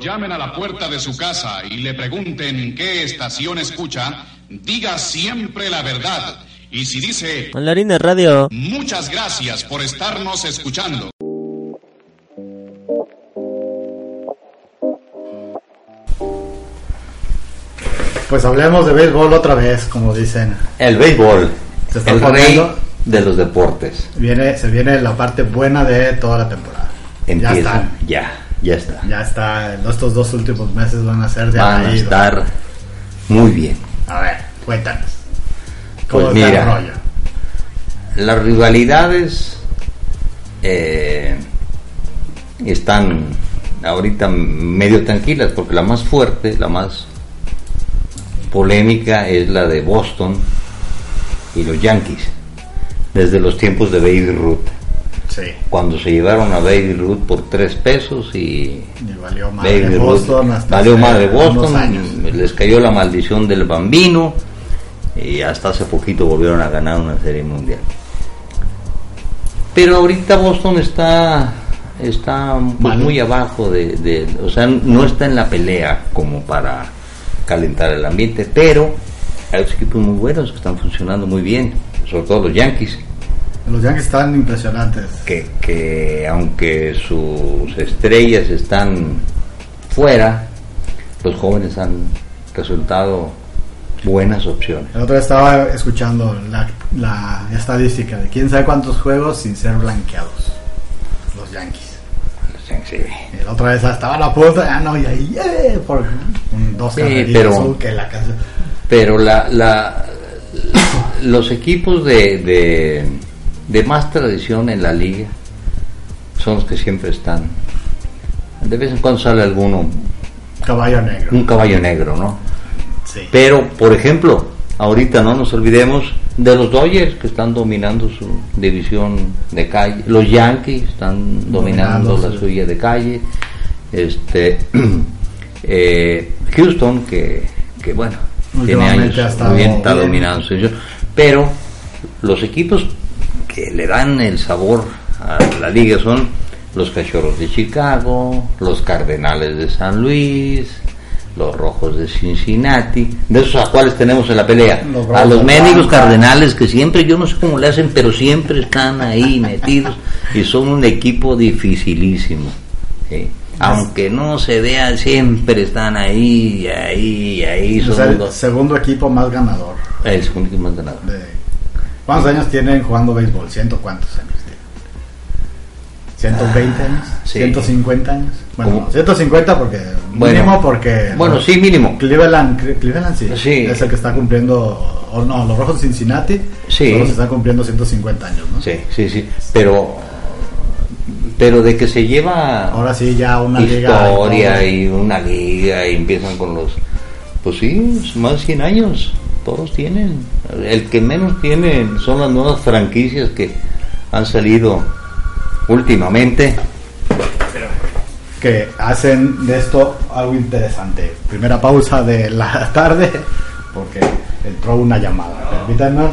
llamen a la puerta de su casa y le pregunten qué estación escucha, diga siempre la verdad. Y si dice... Mandarina Radio. Muchas gracias por estarnos escuchando. Pues hablemos de béisbol otra vez, como dicen. El béisbol. Se está el rey de los deportes. Viene, se viene la parte buena de toda la temporada. Ya están. Ya, ya está. Ya está. Estos dos últimos meses van a ser de Van a estar muy bien. A ver, cuéntanos. Pues ¿Cómo está el mira. rollo? Las rivalidades eh, están ahorita medio tranquilas porque la más fuerte, la más polémica es la de Boston y los Yankees desde los tiempos de Baby Ruth Sí. cuando se llevaron a Baby Ruth por tres pesos y Y valió madre Baby Boston Ruth hasta valió madre unos Boston años. les cayó la maldición del bambino y hasta hace poquito volvieron a ganar una serie mundial pero ahorita Boston está está pues, muy abajo de, de- o sea no está en la pelea como para calentar el ambiente pero hay equipos muy buenos que están funcionando muy bien sobre todo los Yankees Los Yankees están impresionantes. que, que aunque sus estrellas están fuera, los jóvenes han resultado buenas opciones. El otro día estaba escuchando la, la estadística de quién sabe cuántos juegos sin ser blanqueados. Los Yankees. Sí, Y la otra vez estaba a la punta, ah, no, y ahí, eh, por un- dos Sí, pero- uh, que la canción. Pero la, la, los equipos de, de, de más tradición en la liga son los que siempre están. De vez en cuando sale alguno, Caballo negro. un caballo negro, ¿no? Sí. Pero, por ejemplo, ahorita no nos olvidemos de los Dodgers que están dominando su división de calle, los Yankees están dominando Dominando, la sí. suya de calle, este eh, Houston que, que bueno tiene años muy bien, está dominando su división, pero los equipos que le dan el sabor a la liga son los Cachorros de Chicago, los Cardenales de San Luis, los Rojos de Cincinnati, de esos a cuales tenemos en la pelea, Los a los médicos. Cardenales que siempre, yo no sé cómo le hacen, pero siempre están ahí metidos y son un equipo dificilísimo. ¿sí? Aunque no se vea, siempre están ahí, ahí, ahí. Es Son el los- segundo equipo más ganador. el segundo equipo más ganador. de- ¿Cuántos años tienen jugando béisbol? ¿Ciento cuántos años tienen? ¿120 años? sí. ¿150 años? Bueno, ¿Cómo? 150 porque Bueno. mínimo porque Bueno, sí, mínimo. Cleveland, Cle- Cleveland sí, Sí. es el que está cumpliendo o no, los Rojos de Cincinnati Sí. todos están cumpliendo 150 años, ¿no? Sí, sí, sí. Pero, pero de que se lleva Ahora sí ya una liga historia y y una liga y empiezan con los, pues sí, más de 100 años. Todos tienen. El que menos tiene son las nuevas franquicias que han salido últimamente. que hacen de esto algo interesante. Primera pausa de la tarde porque entró una llamada. Permítanos.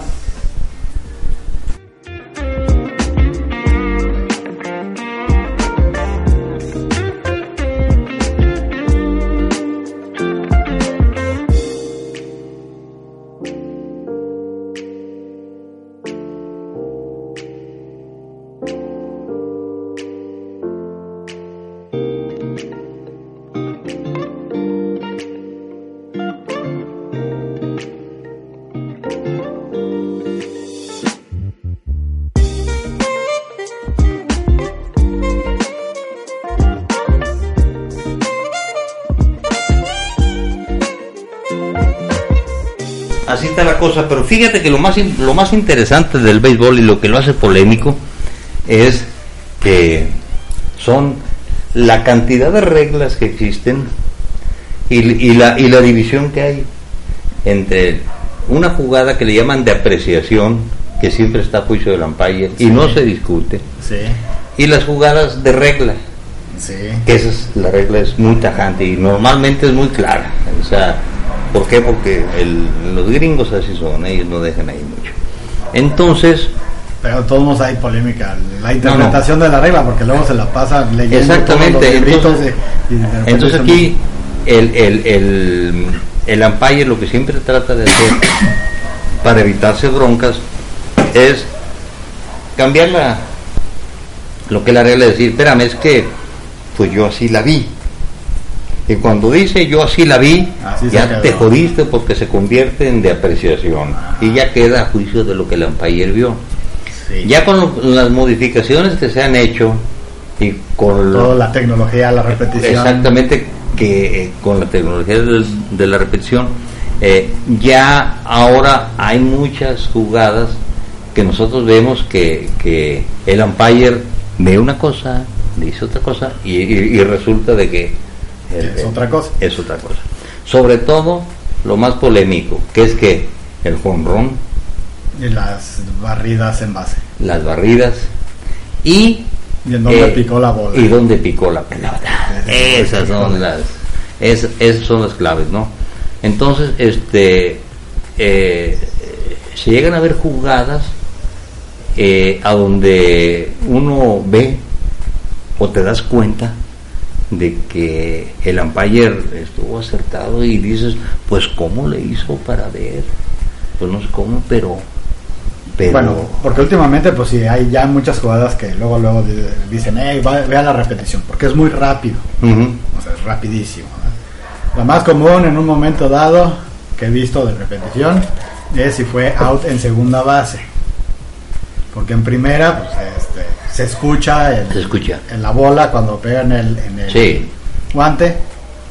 Fíjate que lo más, lo más interesante del béisbol y lo que lo hace polémico es que son la cantidad de reglas que existen y, y la, y la división que hay entre una jugada que le llaman de apreciación, que siempre está a juicio del umpire y no se discute, Sí, y las jugadas de regla, sí. que esa es, la regla es muy tajante y normalmente es muy clara. O sea, ¿por qué? Porque el- los gringos así son, ellos no dejan ahí mucho. Entonces, Pero todos hay polémica, la interpretación de la regla, porque luego se la pasa leyendo Exactamente, entonces- y- Entonces aquí el, el, el, el umpire lo que siempre trata de hacer para evitarse broncas es cambiar la, lo que la regla es decir, espérame, es que pues yo así la vi. Y cuando dice yo así la vi, Así ya te jodiste porque se convierte en de apreciación. Y ya queda a juicio de lo que el umpire vio. Sí. Ya con lo- las modificaciones que se han hecho y con lo- toda la tecnología, la repetición. Exactamente, que eh, con la tecnología de, la repetición, eh, ya ahora hay muchas jugadas que nosotros vemos que, que el umpire ve una cosa, dice otra cosa y, y- y resulta de que Es otra cosa. es otra cosa. Sobre todo lo más polémico, que es que el jonrón, Y las barridas en base. las barridas y Y en donde eh, picó la bola. y dónde picó la pelota. Esas son las, es- esas son las claves, ¿no? Entonces, este, eh, se llegan a ver jugadas eh, a donde uno ve o te das cuenta de que el umpire estuvo acertado y dices, pues cómo le hizo para ver, pues no sé cómo, pero, pero Bueno, porque últimamente, pues sí, hay ya muchas jugadas que luego, luego di- dicen, hey, va- vea la repetición, porque es muy rápido, o sea, es rapidísimo. ¿no? Lo más común en un momento dado que he visto de repetición es si fue out en segunda base, porque en primera, pues este, se escucha, el- se escucha. en la bola cuando pega en el, en el Sí. guante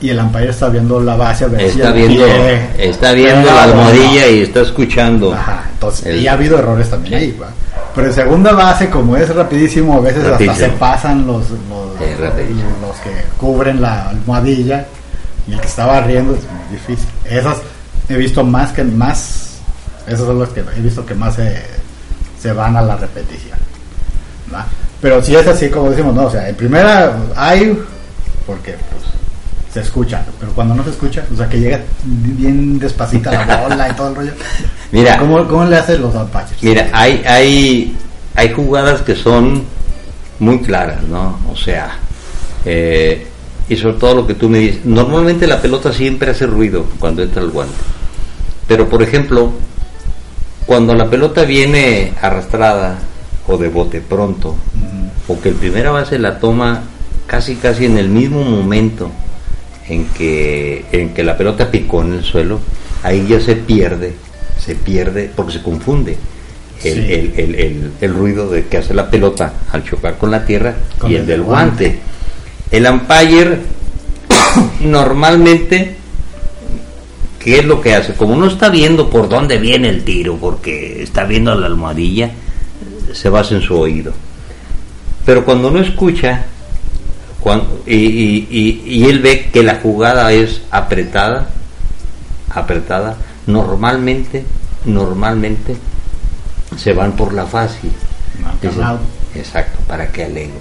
y el umpire está viendo la base a ver si Está el viendo, pie está viendo la no. almohadilla y está escuchando. Ajá, entonces, El- y ha habido errores también ahí, ¿va? Pero en segunda base, como es rapidísimo, a veces hasta se pasan los, los, Sí, los que cubren la almohadilla y el que está barriendo es muy difícil. Esas he visto más que más, esos son los que he visto que más se, se van a la repetición. Pero si es así como decimos, no, o sea, en primera hay, porque pues se escucha, pero cuando no se escucha, o sea, que llega bien despacita la bola y todo el rollo. Mira, ¿Cómo, cómo le hacen los umpires? mira, hay, hay, hay jugadas que son muy claras, ¿no? O sea, eh, y sobre todo lo que tú me dices, normalmente la pelota siempre hace ruido cuando entra el guante. Pero por ejemplo, cuando la pelota viene arrastrada o de bote pronto, Ujú. o que el primera base la toma casi casi en el mismo momento en que en que la pelota picó en el suelo, ahí ya se pierde, se pierde porque se confunde el, Sí. el- el- el- ruido de que hace la pelota al chocar con la tierra Con y el el del guante. guante. El umpire normalmente ¿qué es lo que hace? Como no está viendo por dónde viene el tiro, porque está viendo la almohadilla, se basa en su oído. Pero cuando no escucha, y, y- y- y él ve que la jugada es apretada, apretada, normalmente, normalmente se van por la fácil. Dicen, exacto, ¿para qué alego?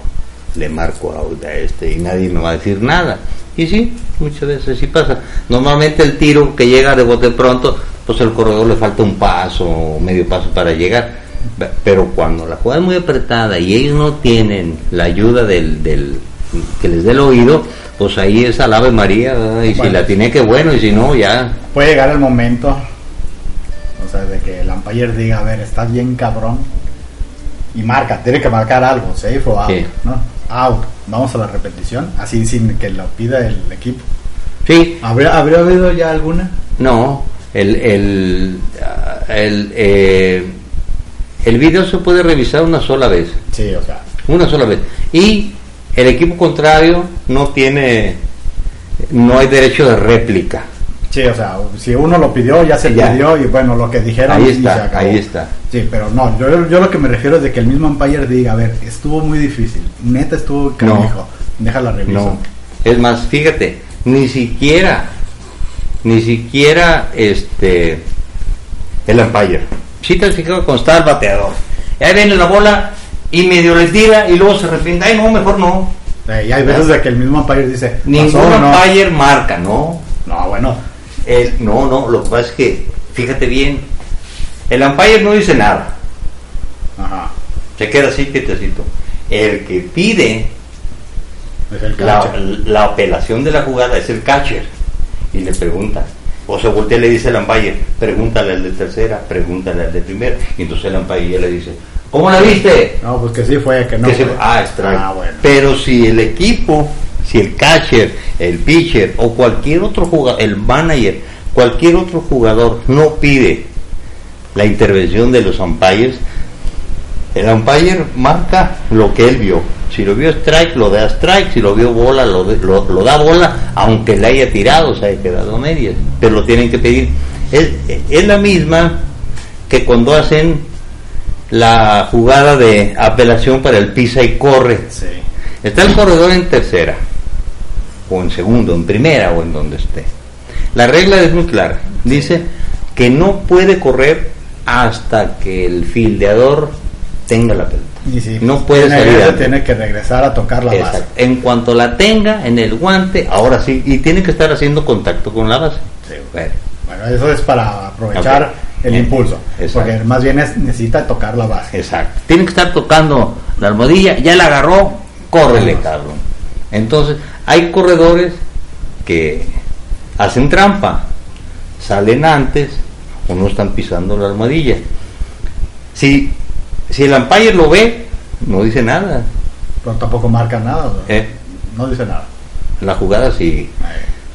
Le marco a este y nadie me va a decir nada. Y sí, muchas veces sí pasa. Normalmente el tiro que llega de bote pronto, pues el corredor le falta un paso o medio paso para llegar. Pe- Pero cuando la jugada es muy apretada y ellos no tienen la ayuda del, del que les dé el oído, pues ahí es al Ave María, ¿verdad? y si la tiene que bueno, y si no, ya. Puede llegar el momento, o sea, de que el umpire diga, a ver, estás bien cabrón, y marca, tiene que marcar algo, safe o out, Sí. ¿no? Out, vamos a la repetición, así sin que lo pida el equipo. Sí, ¿Habría, ¿habría habido ya alguna? No, el, el, el, eh, el video se puede revisar una sola vez, Sí, o sea, una sola vez. Y el equipo contrario no tiene, no hay derecho de réplica. sí, o sea, si uno lo pidió, ya se Ya. pidió, y bueno, lo que dijeron Ahí y está, se acabó. ahí está. Sí, pero no, yo, yo lo que me refiero es de que el mismo umpire diga, a ver, estuvo muy difícil, neta estuvo canijo, déjala revisar. No, es más, fíjate, ni siquiera, ni siquiera este, el umpire. Si te has fijado cuando está el bateador, y ahí viene la bola y medio le tira y luego se arrepiente, ay no, mejor no. Eh, y hay veces de que el mismo umpire dice, Ningún umpire marca, ¿no? No, bueno, El, no, no, lo que pasa es que, fíjate bien, el umpire no dice nada. ajá. Se queda así quietecito. El que pide el la apelación de la jugada es el catcher. Y le pregunta. O se voltea y le dice al umpire, pregúntale al de tercera, pregúntale al de primera. Y entonces el umpire le dice, ¿cómo la viste? No, pues que sí fue, que no. Que se- fue. ah, strike. Ah, bueno. Pero si el equipo, si el catcher, el pitcher o cualquier otro jugador, el manager, cualquier otro jugador no pide la intervención de los umpires, el umpire marca lo que él vio. Si lo vio strike, lo da strike. Si lo vio bola, lo, de- lo- lo da bola, aunque le haya tirado, se haya quedado a medias. Pero lo tienen que pedir. Es, es la misma que cuando hacen la jugada de apelación para el pisa y corre. Sí. Está el corredor en tercera, o en segundo, en primera, o en donde esté. La regla es muy clara. Dice que no puede correr hasta que el fildeador tenga la pelota. Y si No puede tiene, salir tiene que regresar a tocar la base. En cuanto la tenga en el guante, ahora sí, y tiene que estar haciendo contacto con la base. Sí. Bueno, Bueno, eso es para aprovechar el Bien. impulso. Exacto. Porque más bien es, necesita tocar la base. Exacto. Tiene que estar tocando la almohadilla, ya la agarró, córrele, cabrón. Entonces, hay corredores que hacen trampa, salen antes o no están pisando la almohadilla. Si, si el umpire lo ve, no dice nada. Pero tampoco marca nada. ¿no? ¿eh? No dice nada. La jugada. Ahí.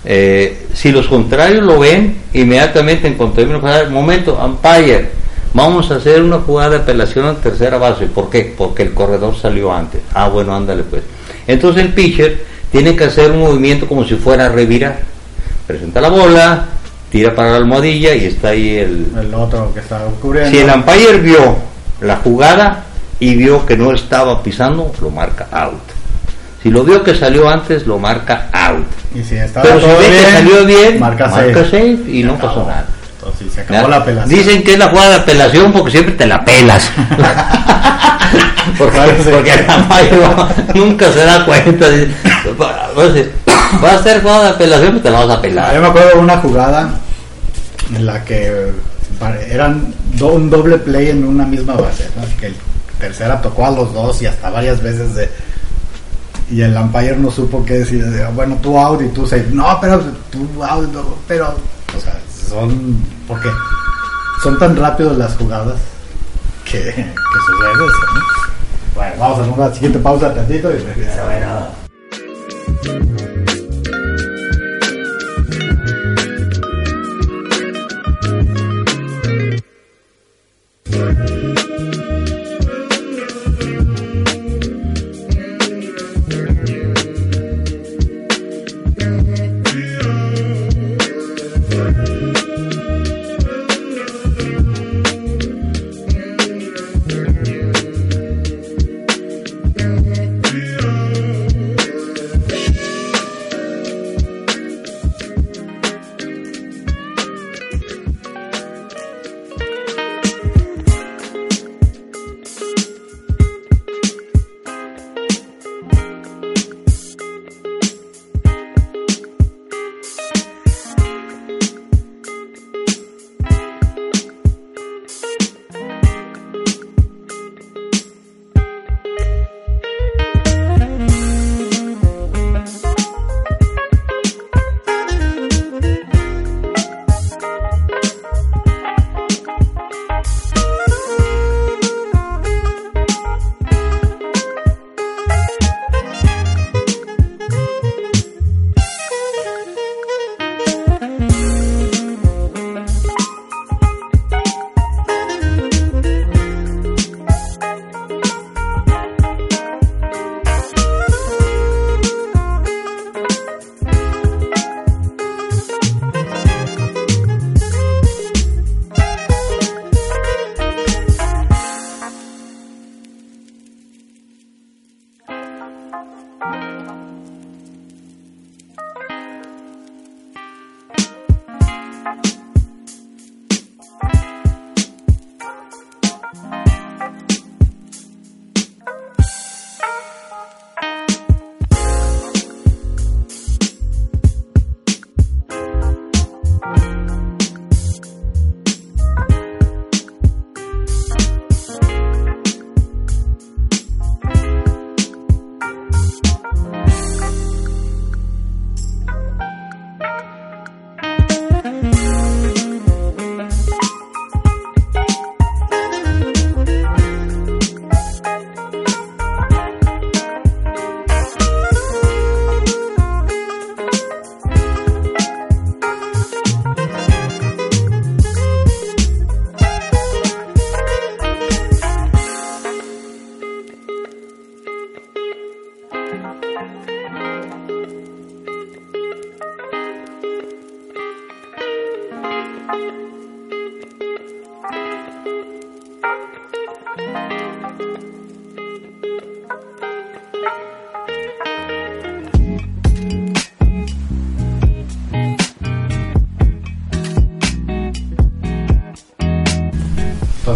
Eh, si los contrarios lo ven, inmediatamente en cuanto jugada, momento, umpire, vamos a hacer una jugada de apelación en tercera base. ¿Por qué? Porque el corredor salió antes. Ah, bueno, ándale pues. Entonces el pitcher tiene que hacer un movimiento como si fuera a revirar. Presenta la bola, tira para la almohadilla y está ahí el... El otro que está cubriendo. Si el umpire vio la jugada y vio que no estaba pisando, lo marca out. Si lo vio que salió antes, lo marca out. y si estaba Pero si todo ve que salió bien, marca, marca safe. safe y Se no acabó. pasó nada. Entonces se acabó ¿Ya? la apelación. Dicen que es la jugada de apelación porque siempre te la pelas. porque, porque el nunca se da cuenta. Va a ser jugada de apelación, pues te la vas a Yo pelar. me acuerdo de una jugada en la que eran un doble play en una misma base, ¿no? que el tercera tocó a los dos y hasta varias veces de y el umpire no supo qué decir, de, bueno, tú out y tú safe. No, pero tú out, pero son porque son tan rápidos las jugadas que, que sucede eso, ¿no? Bueno, vamos a una siguiente pausa tantito y regresamos.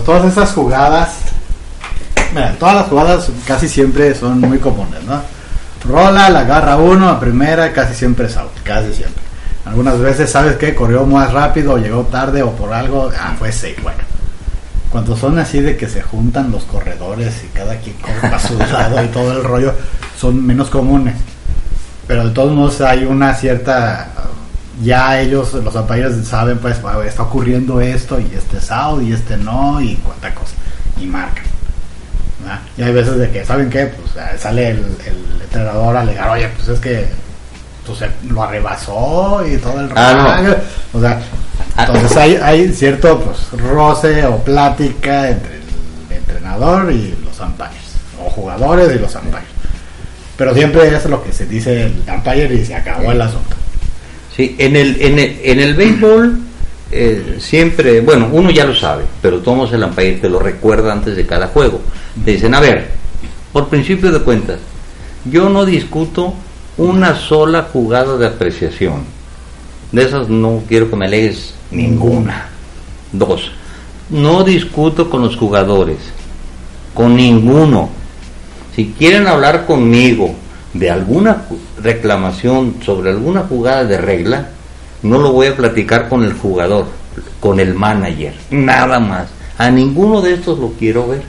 Todas esas jugadas, mira, todas las jugadas casi siempre son muy comunes, ¿no? Rola, la agarra uno a primera, casi siempre es out, casi siempre. Algunas veces, ¿sabes qué? Corrió más rápido, llegó tarde o por algo, ah, fue safe, bueno. Cuando son así de que se juntan los corredores y cada quien corre para su lado y todo el rollo, son menos comunes. Pero de todos modos hay una cierta ya ellos, los umpires saben, pues "Bueno, está ocurriendo esto y este es out y este no y cuánta cosa. Y marcan. ¿verdad? Y hay veces de que, ¿saben qué? Pues eh, sale el, el entrenador a alegar, oye, pues es que pues, lo arrebasó y todo el Ah, rollo". O sea, entonces hay, hay cierto pues roce o plática entre el entrenador y los umpires, o jugadores y los umpires. Pero siempre es lo que se dice el umpire y se acabó el asunto. Sí, en el, en el, en el béisbol eh, siempre, bueno, uno ya lo sabe, pero todos el umpire te lo recuerda antes de cada juego. Te dicen, a ver, por principio de cuentas, yo no discuto una sola jugada de apreciación. De esas no quiero que me lees ninguna. Dos, no discuto con los jugadores, con ninguno. Si quieren hablar conmigo de alguna reclamación sobre alguna jugada de regla, no lo voy a platicar con el jugador, con el manager, nada más. A ninguno de estos lo quiero ver.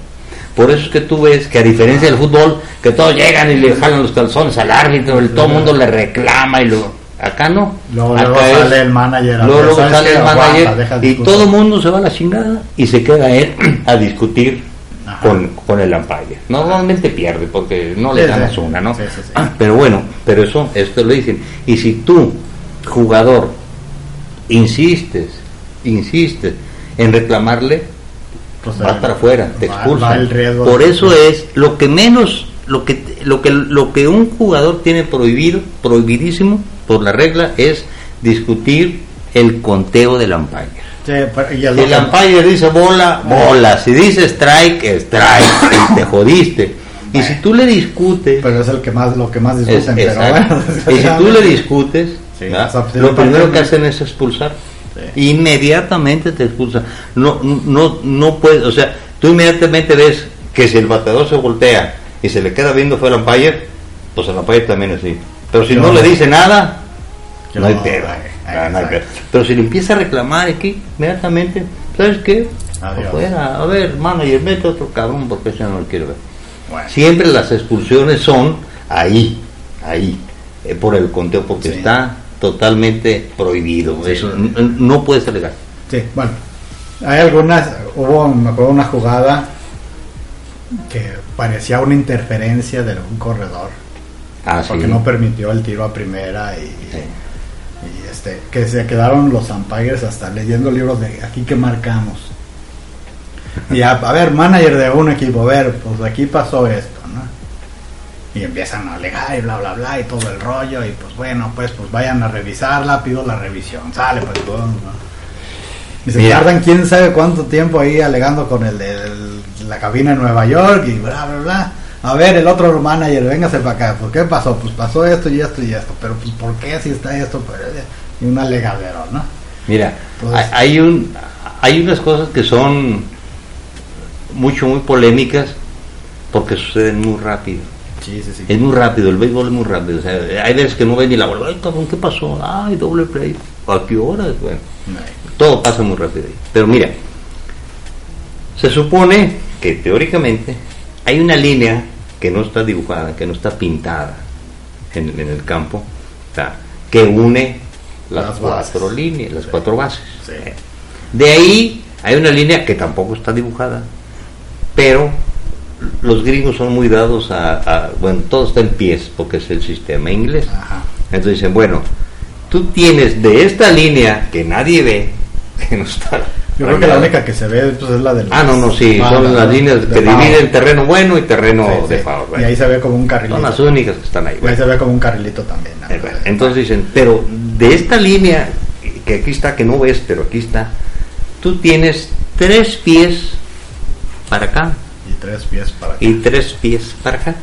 Por eso es que tú ves que a diferencia del fútbol, que todos llegan y le jalan los calzones al árbitro, el, todo el mundo le reclama y lo... Acá no. Luego, Acá luego es- sale el manager. luego, luego ¿sabes sale el manager y todo el mundo se va a la chingada y se queda él a discutir. Con, con el umpire. Normalmente pierde porque no le Sí, ganas sí. una, ¿no? Sí. Ah, Pero bueno, pero eso, esto lo dicen. Y si tú, jugador, insistes, insistes en reclamarle, Pues, vas eh, para afuera, te expulsan. riesgo Por eso es lo que menos, lo que, lo que, lo que un jugador tiene prohibido, prohibidísimo por la regla, es discutir el conteo del umpire. Sí, pero- y el- el umpire dice bola, bola. Si dice strike, strike. y te jodiste. Y si tú le discutes, Pero es el que más, lo que más es- discuten, pero bueno. y si tú le discutes, lo primero que hacen es expulsar. Sí. Inmediatamente te expulsan. No, no, no puedes, o sea, tú inmediatamente ves que si el bateador se voltea y se le queda viendo fue el umpire, pues el umpire también es así. Pero si no le dice nada, no hay pedo. Ah. Pero si le empieza a reclamar aquí, inmediatamente, ¿sabes qué? Adiós. Afuera, a ver, manager, mete otro cabrón porque ese no lo quiero ver. Bueno, Siempre las expulsiones son ahí, ahí, eh, por el conteo, porque Sí. está totalmente prohibido. Sí. Eso no puedes alegar. sí, bueno. Hay algunas, hubo, me acuerdo, una jugada que parecía una interferencia de un corredor, Ah, sí. porque no permitió el tiro a primera y, Sí. Este, que se quedaron los umpires hasta leyendo libros de aquí que marcamos. Y a, a ver, manager de un equipo, a ver, pues aquí pasó esto, ¿no? Y empiezan a alegar y bla, bla, bla, y todo el rollo, y pues bueno, pues pues vayan a revisarla, pido la revisión, sale, pues todo, ¿no? Y se Mira. tardan quién sabe cuánto tiempo ahí alegando con el de la cabina en Nueva York y bla, bla, bla. A ver, el otro manager, véngase para acá. ¿Por qué pasó? Pues pasó esto y esto y esto. Pero pues, ¿por qué si está esto? Pues, eh, y un alegadero, ¿no? Mira, hay, un, hay unas cosas que son mucho, muy polémicas porque suceden muy rápido. Sí, sí, sí. Es muy rápido, el béisbol es muy rápido. O sea, hay veces que no ven ni la bola. Ay, cabrón, ¿qué pasó? Ay, doble play. ¿A qué hora? Bueno, todo pasa muy rápido ahí. Pero mira, se supone que teóricamente hay una línea que no está dibujada, que no está pintada en, en el campo, ¿tá? que une las, Las cuatro bases. líneas, las Sí. cuatro bases. Sí. De ahí hay una línea que tampoco está dibujada, pero los gringos son muy dados a, a- bueno, todo está en pies porque es el sistema inglés. Ajá. Entonces dicen, bueno, tú tienes de esta línea que nadie ve, que no está. Yo creo que la única que se ve pues, es la de Ah, no, no, sí, bandas, son las ¿no? líneas que dividen terreno bueno y terreno Sí, de sí. foul. Y ahí se ve como un carrilito. Son las únicas que están ahí. Y ahí se ve como un carrilito también. ¿no? Entonces dicen, pero de esta línea que aquí está, que no ves, pero aquí está. Tú tienes tres pies para acá Y tres pies para acá. y tres pies para acá.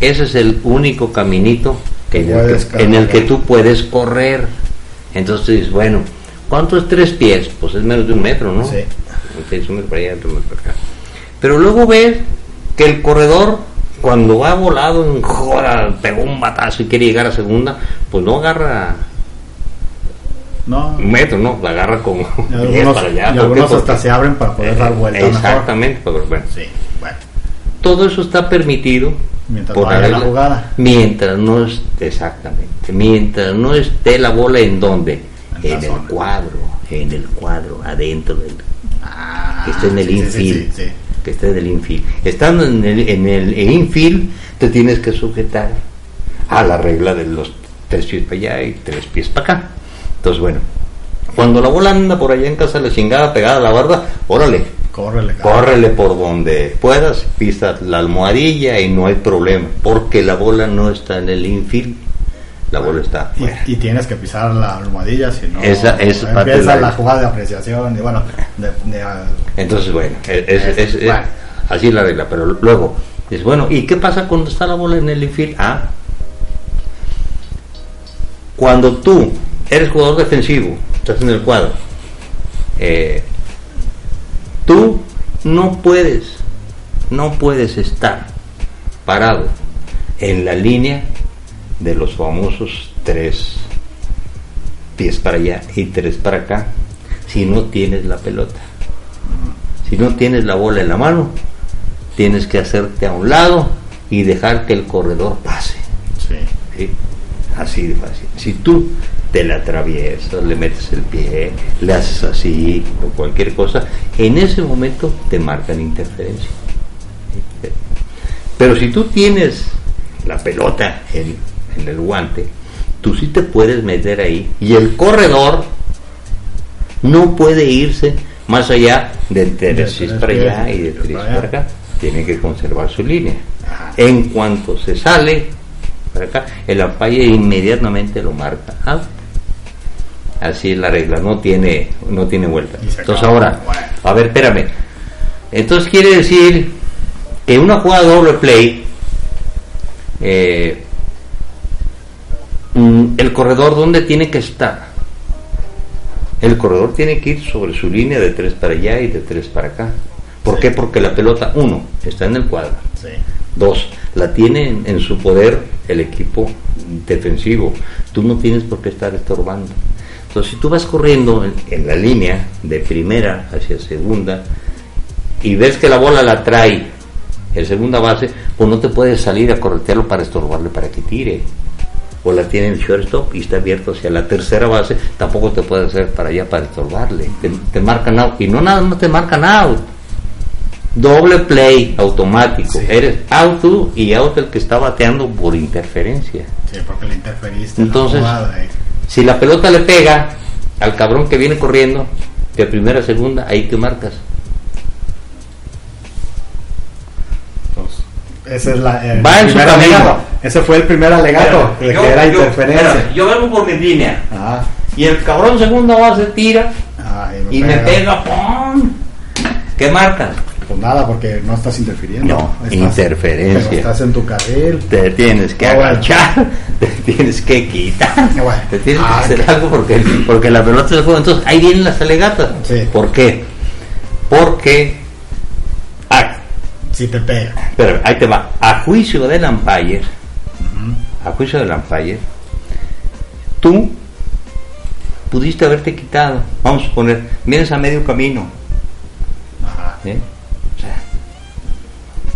Ese es el único caminito que en, el que, en el que caminar. tú puedes correr. Entonces dices, bueno, ¿cuánto es tres pies? Pues es menos de un metro, ¿no? Sí. Ok, un metro para allá, otro metro para acá. Pero luego ves que el corredor, cuando va volado en joda, pegó un batazo y quiere llegar a segunda, pues no agarra No. un metro, no, la agarra como Y 10 algunos, para allá. y ¿Por qué? algunos hasta Porque- se abren para poder dar vuelta mejor. Exactamente, pero bueno. Sí, bueno. Todo eso está permitido Mientras por no haya la jugada. Mientras no esté, exactamente, mientras no esté la bola en donde, En el zona. cuadro, en el cuadro, adentro del, Ah, que esté en el sí, infield, sí, sí, sí. que esté en el infield. Estando en el, en el infield, te tienes que sujetar a la regla de los tres pies para allá y tres pies para acá. Entonces, bueno, cuando la bola anda por allá en casa la chingada pegada a la barda, órale, Córrele, cabrón. Córrele por donde puedas, pisas la almohadilla y no hay problema, porque la bola no está en el infield, la bola está Y, y tienes que pisar la almohadilla, si no. Esa- parte empieza la- la jugada de apreciación. Y bueno, de, de, Entonces, bueno, es, es- es- es- Bueno. así es la regla, pero luego, es bueno, ¿y qué pasa cuando está la bola en el infield? Ah, cuando tú eres jugador defensivo, estás en el cuadro, eh, tú no puedes, no puedes estar parado en la línea de los famosos tres pies para allá y tres para acá si no tienes la pelota. Si no tienes la bola en la mano, tienes que hacerte a un lado y dejar que el corredor pase. sí. ¿sí? Así de fácil. Si tú te la atraviesas, le metes el pie, le haces así o cualquier cosa, en ese momento te marcan interferencia. Pero si tú tienes la pelota en, en el guante, tú sí te puedes meter ahí y el corredor no puede irse más allá de tres De pies tres para allá y de tres tres para allá. para acá. Tiene que conservar su línea. En cuanto se sale para acá, el umpire inmediatamente lo marca out. Así es la regla, no tiene, no tiene vuelta. Entonces ahora, a ver, espérame. Entonces quiere decir que una jugada doble play, eh, mm, el corredor, ¿dónde tiene que estar? El corredor tiene que ir sobre su línea de tres para allá y de tres para acá. ¿Por Sí. qué? Porque la pelota, uno, está en el cuadro. Sí. Dos, la tiene en, en su poder el equipo defensivo. Tú no tienes por qué estar estorbando. Entonces, si tú vas corriendo en, en la línea de primera hacia segunda y ves que la bola la trae el segunda base, pues no te puedes salir a corretearlo para estorbarle para que tire. O la tiene el shortstop y está abierto hacia la tercera base, tampoco te puedes hacer para allá para estorbarle. Te, te marcan out. Y no nada más te marcan out doble play automático. Sí. Eres out tú y out el que está bateando por interferencia. Sí, porque le interferiste. en la Entonces, jugada, eh. Si la pelota le pega al cabrón que viene corriendo de primera a segunda, ahí te marcas. Entonces, ese es la, el Va en su primer camino. alegato. Ese fue el primer alegato de yo, que era yo- interferencia. yo vengo por mi línea Ah, y el cabrón segunda base tira ah, y me pega, ¡pum! ¿Qué marcas? Pues nada, porque no estás interfiriendo. No, Estás- interferencia. pero estás en tu carril. Te tienes que Ah, bueno. agachar, te tienes que quitar, Ah, bueno. te tienes Ah, que hacer ok. algo porque, porque la pelota se juega. Entonces ahí vienen las alegatas. Sí. ¿Por qué? Porque, ah, Si te pega. pero ahí te va, a juicio del umpire, a juicio del umpire, tú pudiste haberte quitado, vamos a poner, vienes a medio camino, Ajá. ¿eh?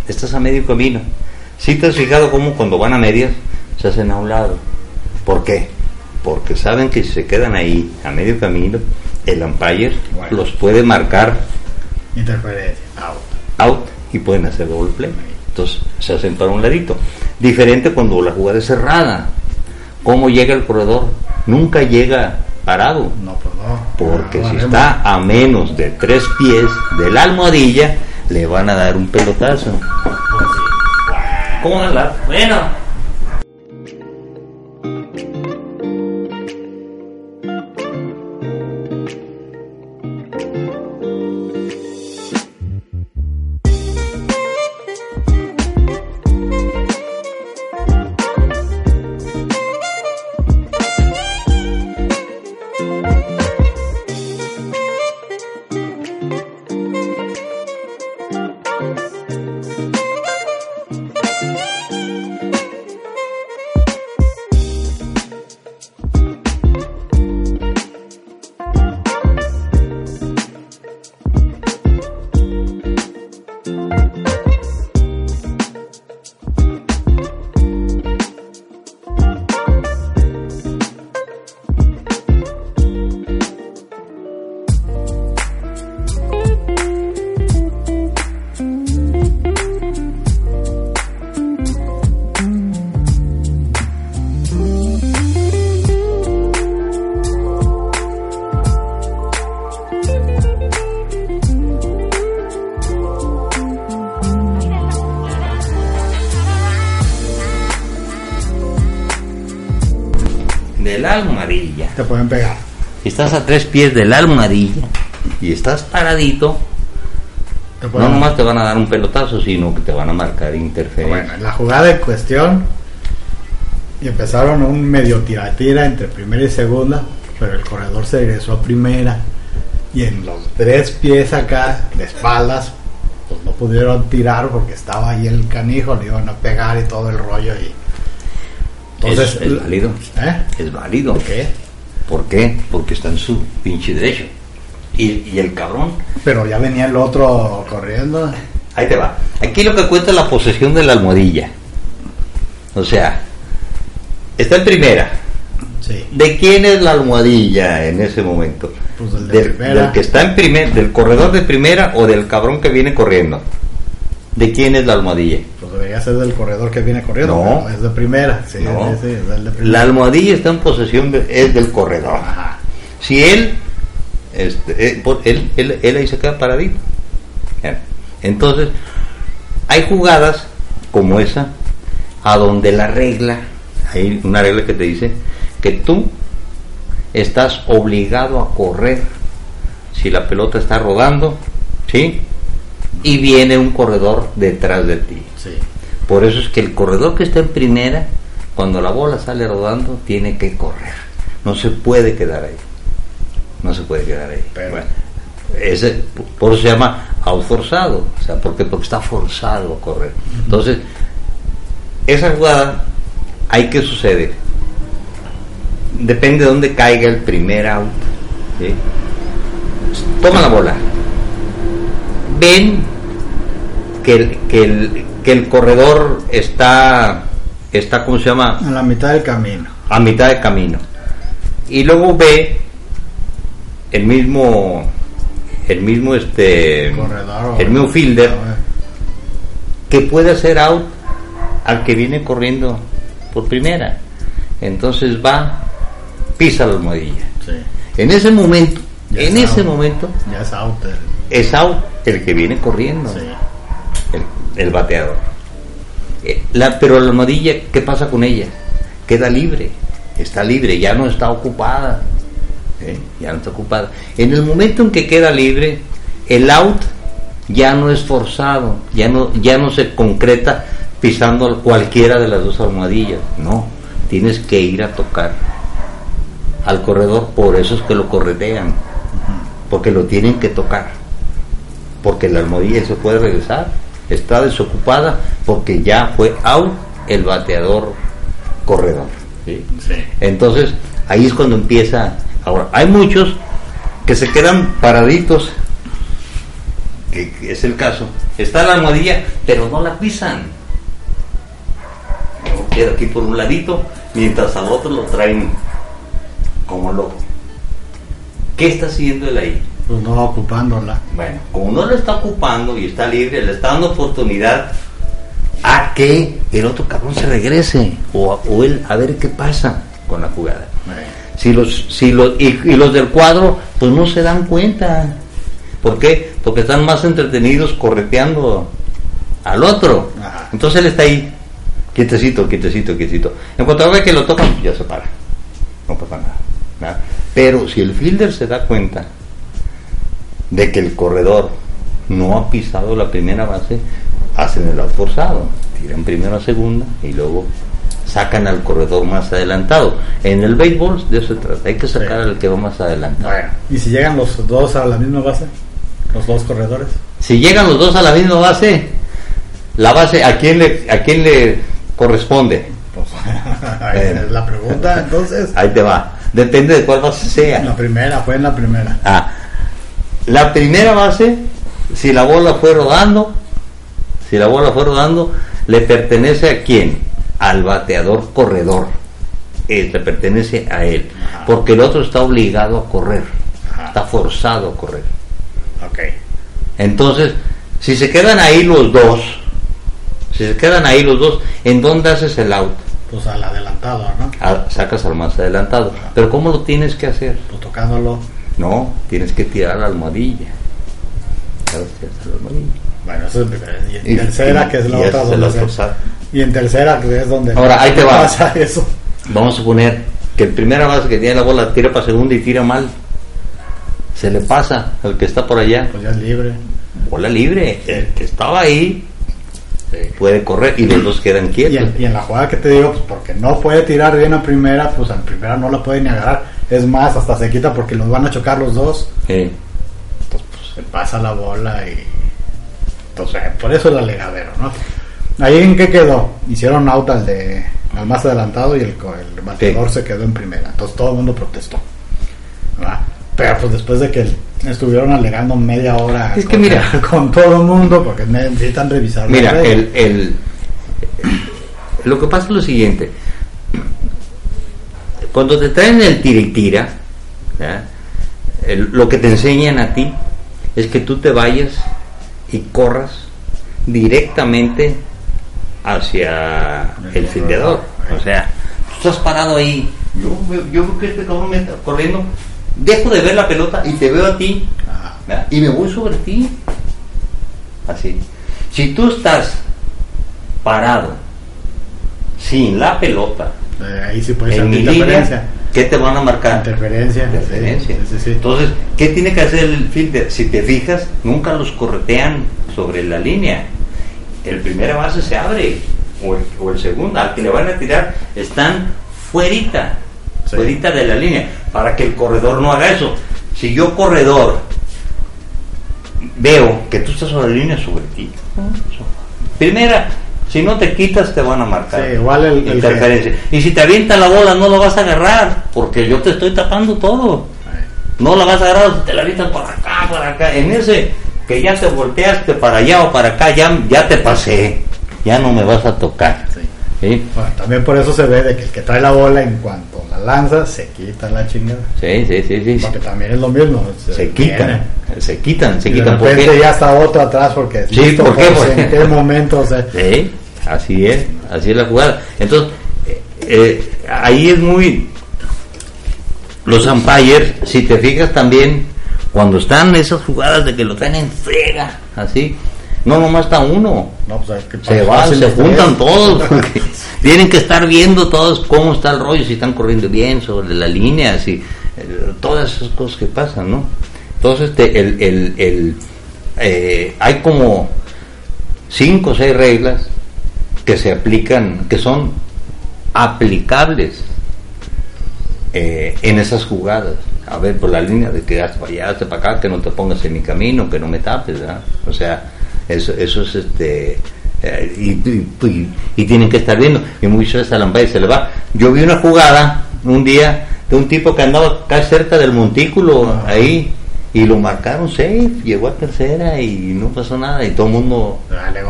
Estás a medio camino. Si te has fijado cómo cuando van a medias se hacen a un lado. ¿Por qué? Porque saben que si se quedan ahí a medio camino, el umpire Bueno. los puede marcar Interferencia. Out. out y pueden hacer doble play. Entonces se hacen para un ladito. Diferente cuando la jugada es cerrada. ¿Cómo llega el corredor? Nunca llega parado. No, pues no. Porque Ah, si está a menos de tres pies de la almohadilla, le van a dar un pelotazo. ¿Cómo la? Bueno. Estás a tres pies de la almohadilla y estás paradito. No nomás te van a dar un pelotazo, sino que te van a marcar interferencia. Bueno, en la jugada en cuestión y empezaron un medio tira-tira entre primera y segunda, pero el corredor se regresó a primera y en los tres pies acá, de espaldas, pues no pudieron tirar porque estaba ahí el canijo, le iban a pegar y todo el rollo y entonces es, es válido. ¿eh? Es válido. ¿Por qué? ¿Por qué? Porque está en su pinche derecho. Y, y el cabrón, Pero ya venía el otro corriendo. ahí te va. Aquí lo que cuenta es la posesión de la almohadilla. O sea, está en primera. Sí. ¿De quién es la almohadilla en ese momento? Pues del de del, primera. del que está en primer, del corredor de primera o del cabrón que viene corriendo. ¿De quién es la almohadilla? Ser del corredor que viene corriendo, No. es de primera. Sí, No. sí, sí, es del de primera. La almohadilla está en posesión de- es del corredor. Ajá. Si él, este, eh, por- él, él, él ahí se queda paradito. Entonces, hay jugadas como esa, a donde la regla, hay una regla que te dice que tú estás obligado a correr si la pelota está rodando, ¿sí? Y viene un corredor detrás de ti. Sí. Por eso es que el corredor que está en primera, cuando la bola sale rodando, tiene que correr. No se puede quedar ahí. No se puede quedar ahí. Pero- Bueno, ese, por eso se llama out forzado. O sea, ¿por qué? Porque está forzado a correr. Entonces, esa jugada, ¿hay que sucede? Depende de dónde caiga el primer out. ¿sí? Toma la bola. Ven que el, que el, que el corredor está, está, ¿cómo se llama? A la mitad del camino. A mitad de camino. Y luego ve el mismo, el mismo, este, Corredor. el mismo fielder que puede hacer out al que viene corriendo por primera. Entonces va, pisa la almohadilla. Sí. En ese momento, Ya en ese out. momento, Ya es out. el- es out el que viene corriendo. Sí. El, bateador. Eh, la, pero la almohadilla, ¿qué pasa con ella? Queda libre, está libre, ya no está ocupada. ¿eh? Ya no está ocupada. En el momento en que queda libre, el out ya no es forzado, ya no, ya no se concreta pisando cualquiera de las dos almohadillas. No, tienes que ir a tocar al corredor, por eso es que lo corretean, porque lo tienen que tocar porque la almohadilla se puede regresar, está desocupada porque ya fue out el bateador corredor. ¿sí? Sí. Entonces ahí es cuando empieza. Ahora, hay muchos que se quedan paraditos, que, que es el caso. Está la almohadilla, pero no la pisan. Queda aquí por un ladito, mientras al otro lo traen como loco. ¿Qué está haciendo él ahí? Pues no ocupándola. Bueno, como no lo está ocupando y está libre, le está dando oportunidad a que el otro cabrón se regrese o, o él a ver qué pasa con la jugada. Si los, si los, y, y los del cuadro, pues no se dan cuenta. ¿Por qué? Porque están más entretenidos correteando al otro. Ajá. Entonces él está ahí, quietecito, quietecito, quietecito. En cuanto ve que lo tocan, ya se para. No pasa nada. Pero si el fielder se da cuenta de que el corredor no ha pisado la primera base, hacen el out forzado. Tiran primero a segunda y luego sacan al corredor más adelantado. En el béisbol de eso se trata, hay que sacar Sí. al que va más adelantado. ¿Y si llegan los dos a la misma base? Los dos corredores. Si llegan los dos a la misma base, la base a quién le a quién le corresponde. Pues, es la pregunta, entonces. Ahí te va. Depende de cuál base sea. La primera, fue en la primera. Ah, la primera base, si la bola fue rodando, si la bola fue rodando, le pertenece a quién? Al bateador corredor. Eh, le pertenece a él. Ajá. Porque el otro está obligado a correr. Ajá. Está forzado a correr. Ok. Entonces, si se quedan ahí los dos, si se quedan ahí los dos, ¿en dónde haces el out? Pues al adelantado, ¿no? Ah, sacas al más adelantado. Pero ¿cómo lo tienes que hacer? Pues tocándolo. No, tienes que tirar la almohadilla. Bueno, eso es. Y en Y- tercera, y- que es la otra donde se-. Y en tercera, que es donde Ahora, ahí te va. pasa eso. Vamos a suponer que el primera base que tiene la bola tira para segunda y tira mal. Se le pasa al que está por allá. Pues ya es libre. Bola libre. El que estaba ahí puede correr y los dos quedan Y quietos. en, y en la jugada que te digo, pues porque no puede tirar bien a primera, pues a primera no la puede ni agarrar. Es más, hasta se quita porque los van a chocar los dos. Entonces, pues se pasa la bola y. Entonces, por eso el alegadero, ¿no? Ahí en qué quedó? Hicieron out al de al más adelantado y el, el bateador se quedó en primera. Entonces todo el mundo protestó. ¿verdad? Pero pues después de que estuvieron alegando media hora Es que con, mira. con todo el mundo porque necesitan revisar Mira, el, el- lo que pasa es lo siguiente. Cuando te traen el tira y tira, lo que te enseñan a ti es que tú te vayas y corras directamente hacia el fildeador. O sea, tú estás parado ahí. Yo, yo veo que este cabrón me está corriendo. Dejo de ver la pelota y te veo a ti. Y me voy sobre ti. Así. Si tú estás parado sin la pelota ahí sí puede ser interferencia. línea, ¿qué te van a marcar? Interferencia. Interferencia. sí, sí, sí. Entonces, ¿qué tiene que hacer el fielder? Si te fijas, nunca los corretean sobre la línea. El primera base se abre, o el, o el segundo, al que le van a tirar, están fuerita, Sí. fuerita de la línea, para que el corredor no haga eso. Si yo corredor veo que tú estás sobre la línea sobre ti, primera, si no te quitas te van a marcar. Sí, igual el- el interferencia. Y si te avienta la bola no lo vas a agarrar, porque yo te estoy tapando todo. No la vas a agarrar, te la avientan por acá, por acá. En ese que ya te volteaste para allá o para acá, ya, ya te pasé. Ya no me vas a tocar. sí. ¿Sí? Bueno, también por eso se ve de que el que trae la bola en cuanto la lanza se quita la chingada. Sí, sí, sí, sí. Porque también es lo mismo. Se quitan, se quitan, se Y de quitan. ¿Por repente qué? ya está otro atrás porque Sí, ¿por qué? pues, Porque- en qué momento o sea, Sí, así es, así es la jugada. Entonces, eh, eh, ahí es muy... Los umpires, si te fijas también, cuando están esas jugadas de que lo traen en frega, así, no nomás está uno, no, pues, se van, se juntan todos, porque tienen que estar viendo todos cómo está el rollo, si están corriendo bien sobre la línea, si, eh, todas esas cosas que pasan, ¿no? Entonces, este, el, el, el, eh, hay como cinco o seis reglas que se aplican, que son aplicables eh, en esas jugadas. A ver, por la línea de que hazte para allá, hazte para acá, que no te pongas en mi camino, que no me tapes, ¿verdad? O sea, eso, eso es este. eh, y, y- y- y tienen que estar viendo. Y muchas veces al umpire se le va. Yo vi una jugada un día de un tipo que andaba casi cerca del montículo ahí y lo marcaron safe, llegó a tercera y no pasó nada. Y todo el mundo Dale,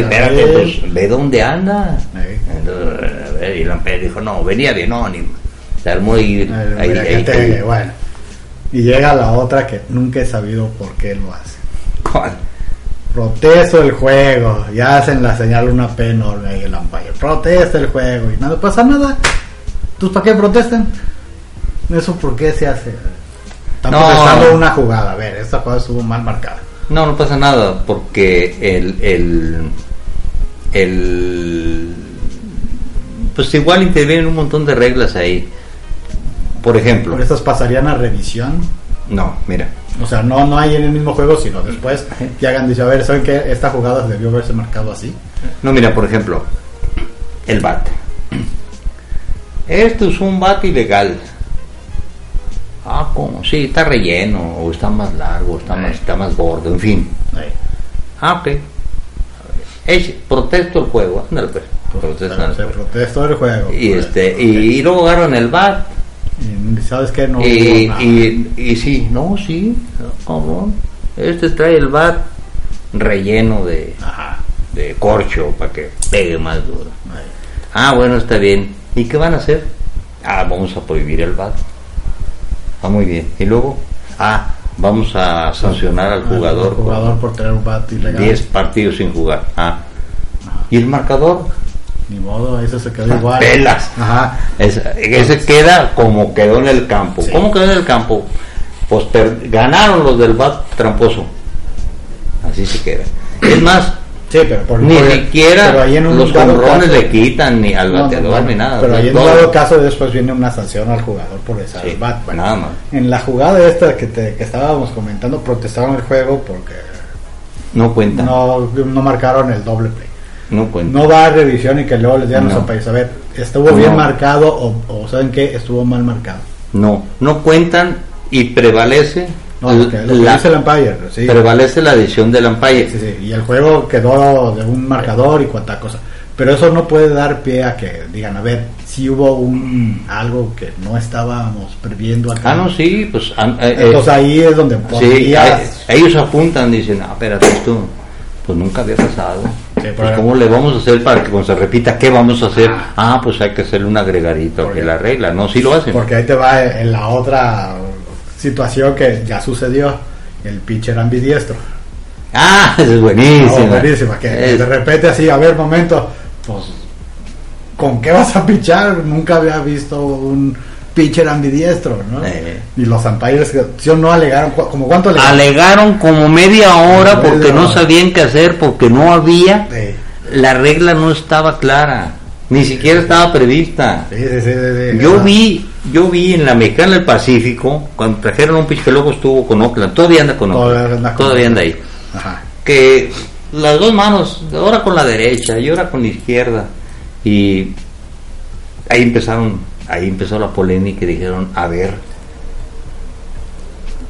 que le espérate, él. pues ve dónde anda. Ahí. Entonces, y el umpire dijo, no, venía bien, no, ni se armó y Ay, ahí, mira, ahí- que te- ahí- bueno. Y llega la otra que nunca he sabido por qué lo hace. ¿Cuál? Protesto el juego. Ya hacen la señal una P enorme ahí el umpire. Protesta el juego y no pasa nada. ¿Tú para qué protestan? ¿Eso por qué se hace? Están No. protestando una jugada. A ver, esta jugada estuvo mal marcada. No, no pasa nada, porque el, el, el, pues igual intervienen un montón de reglas ahí. Por ejemplo, Por estas pasarían a revisión. no, mira, O sea, no, no hay en el mismo juego, sino después que hagan, dice, a ver, ¿saben qué? Esta jugada debió haberse marcado así. no, mira, por ejemplo, el bat. Esto es un bat ilegal. Ah, ¿cómo? Sí, está relleno, o está más largo, o está más, está más gordo, en fin. Ahí. Ah, ok. Es, protesto el juego, ándale pues. Protestan Se protestó el juego. Y este, y, y luego agarran el bat Y ¿Sabes qué? No y, sí, no, sí, cabrón. Este trae el bat relleno de, Ajá. de corcho para que pegue más duro. Ahí. Ah, bueno, está bien. ¿Y qué van a hacer? Ah, vamos a prohibir el bat. Ah, muy bien. Y luego, ah, vamos a sancionar al jugador, Al jugador por tener un bat ilegal. 10 partidos sin jugar. Ah. ¿Y el marcador? Ni modo, eso se quedó igual. Pelas. Ajá. Ese, ese queda como quedó en el campo. Sí. ¿Cómo quedó en el campo? Pues per- ganaron los del bat tramposo. Así se queda. Es más, Sí, pero por Ni por- siquiera pero ahí en un los caso- le quitan ni al No, bateador bueno, ni nada. Pero ahí en dado caso después viene una sanción al jugador por esa Sí, bat. Bueno, nada más. En la jugada esta que, te- que estábamos comentando, protestaron el juego porque No cuenta. No, no, no marcaron el doble play. cuenta. No va a revisión y que luego les digan a No. los país, a ver, estuvo No. bien marcado o, o ¿saben qué? Estuvo mal marcado. No, no cuentan y prevalece No, lo que, lo que la, dice el umpire, sí. prevalece la decisión del umpire. Sí, sí, y el juego quedó de un marcador y cuanta cosa. Pero eso no puede dar pie a que digan, a ver, si hubo un algo que no estábamos previendo acá. Ah, no, sí, pues an- eh, eh, Entonces ahí es donde sí, eh, ellos apuntan, dicen, ah, espérate, esto pues nunca había pasado. Sí, pues ¿cómo le vamos a hacer para que cuando se repita, qué vamos a hacer? Ah, pues hay que hacerle un agregadito Porque- que la regla, no, sí lo hacen. Porque ahí te va en la otra situación que ya sucedió, el pitcher ambidiestro. Ah, es buenísimo. No, buenísima, que Es- de repente así, a ver, momento, pues, ¿con qué vas a pichar? Nunca había visto un pitcher ambidiestro, ¿no? Eh. Y los umpires, ¿sí o no alegaron? ¿Cu- ¿Como cuánto alegaron? Alegaron como media hora porque no hora. sabían qué hacer, porque no había, la regla no estaba clara, ni siquiera estaba prevista. sí, sí, sí. Yo vi, yo vi en la Mexicana del Pacífico, cuando trajeron un pitch que luego estuvo con Oakland, todavía anda con Todavía Oakland, anda con todavía anda ahí, Ajá. que las dos manos, ahora con la derecha y ahora con la izquierda, y ahí empezaron, ahí empezó la polémica y dijeron, a ver,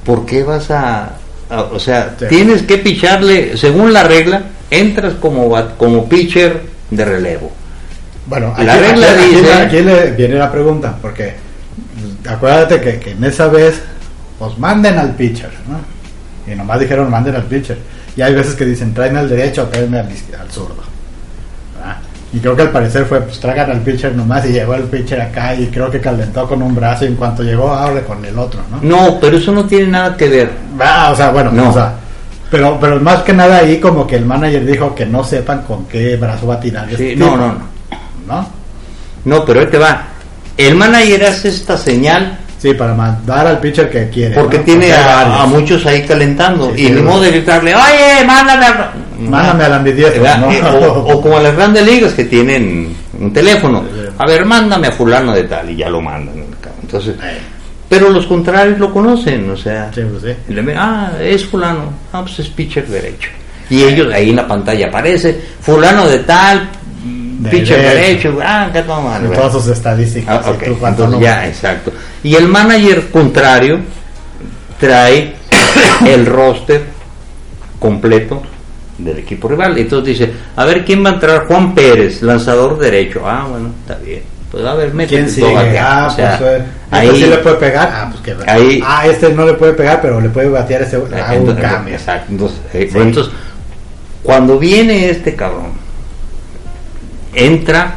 ¿por qué vas a, a- o sea, Sí. tienes que picharle, según la regla, entras como, como pitcher de relevo. Bueno, La aquí, regla aquí- aquí- dice- aquí le viene la pregunta, porque acuérdate que, que en esa vez, pues manden al pitcher, ¿no? Y nomás dijeron manden al pitcher. Y hay veces que dicen traen al derecho o traen al, al zurdo. ¿verdad? Y creo que al parecer fue, pues traigan al pitcher nomás y llegó el pitcher acá y creo que calentó con un brazo y en cuanto llegó, hable con el otro, ¿no? No, pero eso no tiene nada que ver. Ah, o sea, bueno, No. o sea, pero, pero más que nada ahí como que el manager dijo que no sepan con qué brazo va a tirar. este tipo, no, no, no. ¿No? No, pero ahí te va. El manager hace esta señal Sí, para mandar al pitcher que quiere. porque ¿no? tiene a, muchos ahí calentando. Sí, y ni modo de gritarle, oye, mándame a... Mándame al ambidiestro, ¿Verdad? ¿no? O, o como a las grandes ligas que tienen un teléfono. A ver, mándame a fulano de tal y ya lo mandan. Entonces, pero los contrarios lo conocen, o sea, sí, pues sí. le ah, es fulano, ah, pues es pitcher derecho. Y ellos ahí en la pantalla aparece, fulano de tal, De pitcher derecho. ah, qué toma. En todas sus estadísticas. Ah, y ok, tú cuánto entonces no- ya, exacto. Y el manager contrario trae el roster completo del equipo rival. Entonces dice, a ver quién va a entrar, Juan Pérez, lanzador derecho. Ah, bueno, está bien. Pues a ver, métete ¿Quién sigue? Ah, O sea, pues eh, ahí, sí le puede pegar. Ah, pues que Ahí- Ah, este no le puede pegar, pero le puede batear este. Ah, un entonces, cambio. exacto. Entonces, eh, Sí. entonces, cuando viene este cabrón, entra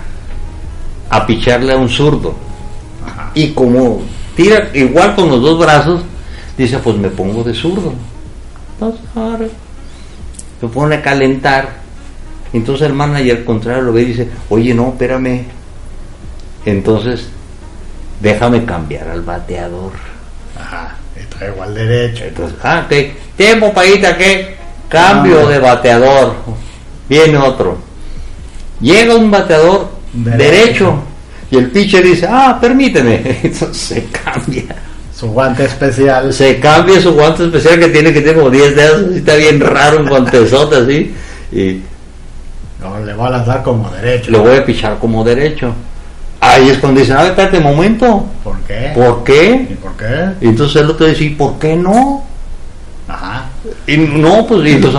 a picharle a un zurdo. Ajá. Y como tira igual con los dos brazos, dice, pues me pongo de zurdo. Entonces, ahora, se pone a calentar. Entonces el manager contrario lo ve y dice, oye, no, espérame. Entonces, déjame cambiar al bateador. Ajá. Trae igual derecho. Entonces, ah, ok, tiempo, paguita, ¿qué? Cambio Ah. de bateador. Viene otro. Llega un bateador Derecho. derecho. Y el pitcher dice, ah, permíteme. Entonces se cambia. Su guante especial. Se cambia su guante especial que tiene que tener como 10 dedos. Está bien raro un guantezote así. Y No, le va a lanzar como derecho. le voy a pichar como derecho. Ahí es cuando dicen, ah, espérate un momento. ¿Por qué? ¿Por qué? ¿Y por qué? Y entonces el otro dice, ¿y por qué no? Y no, pues y los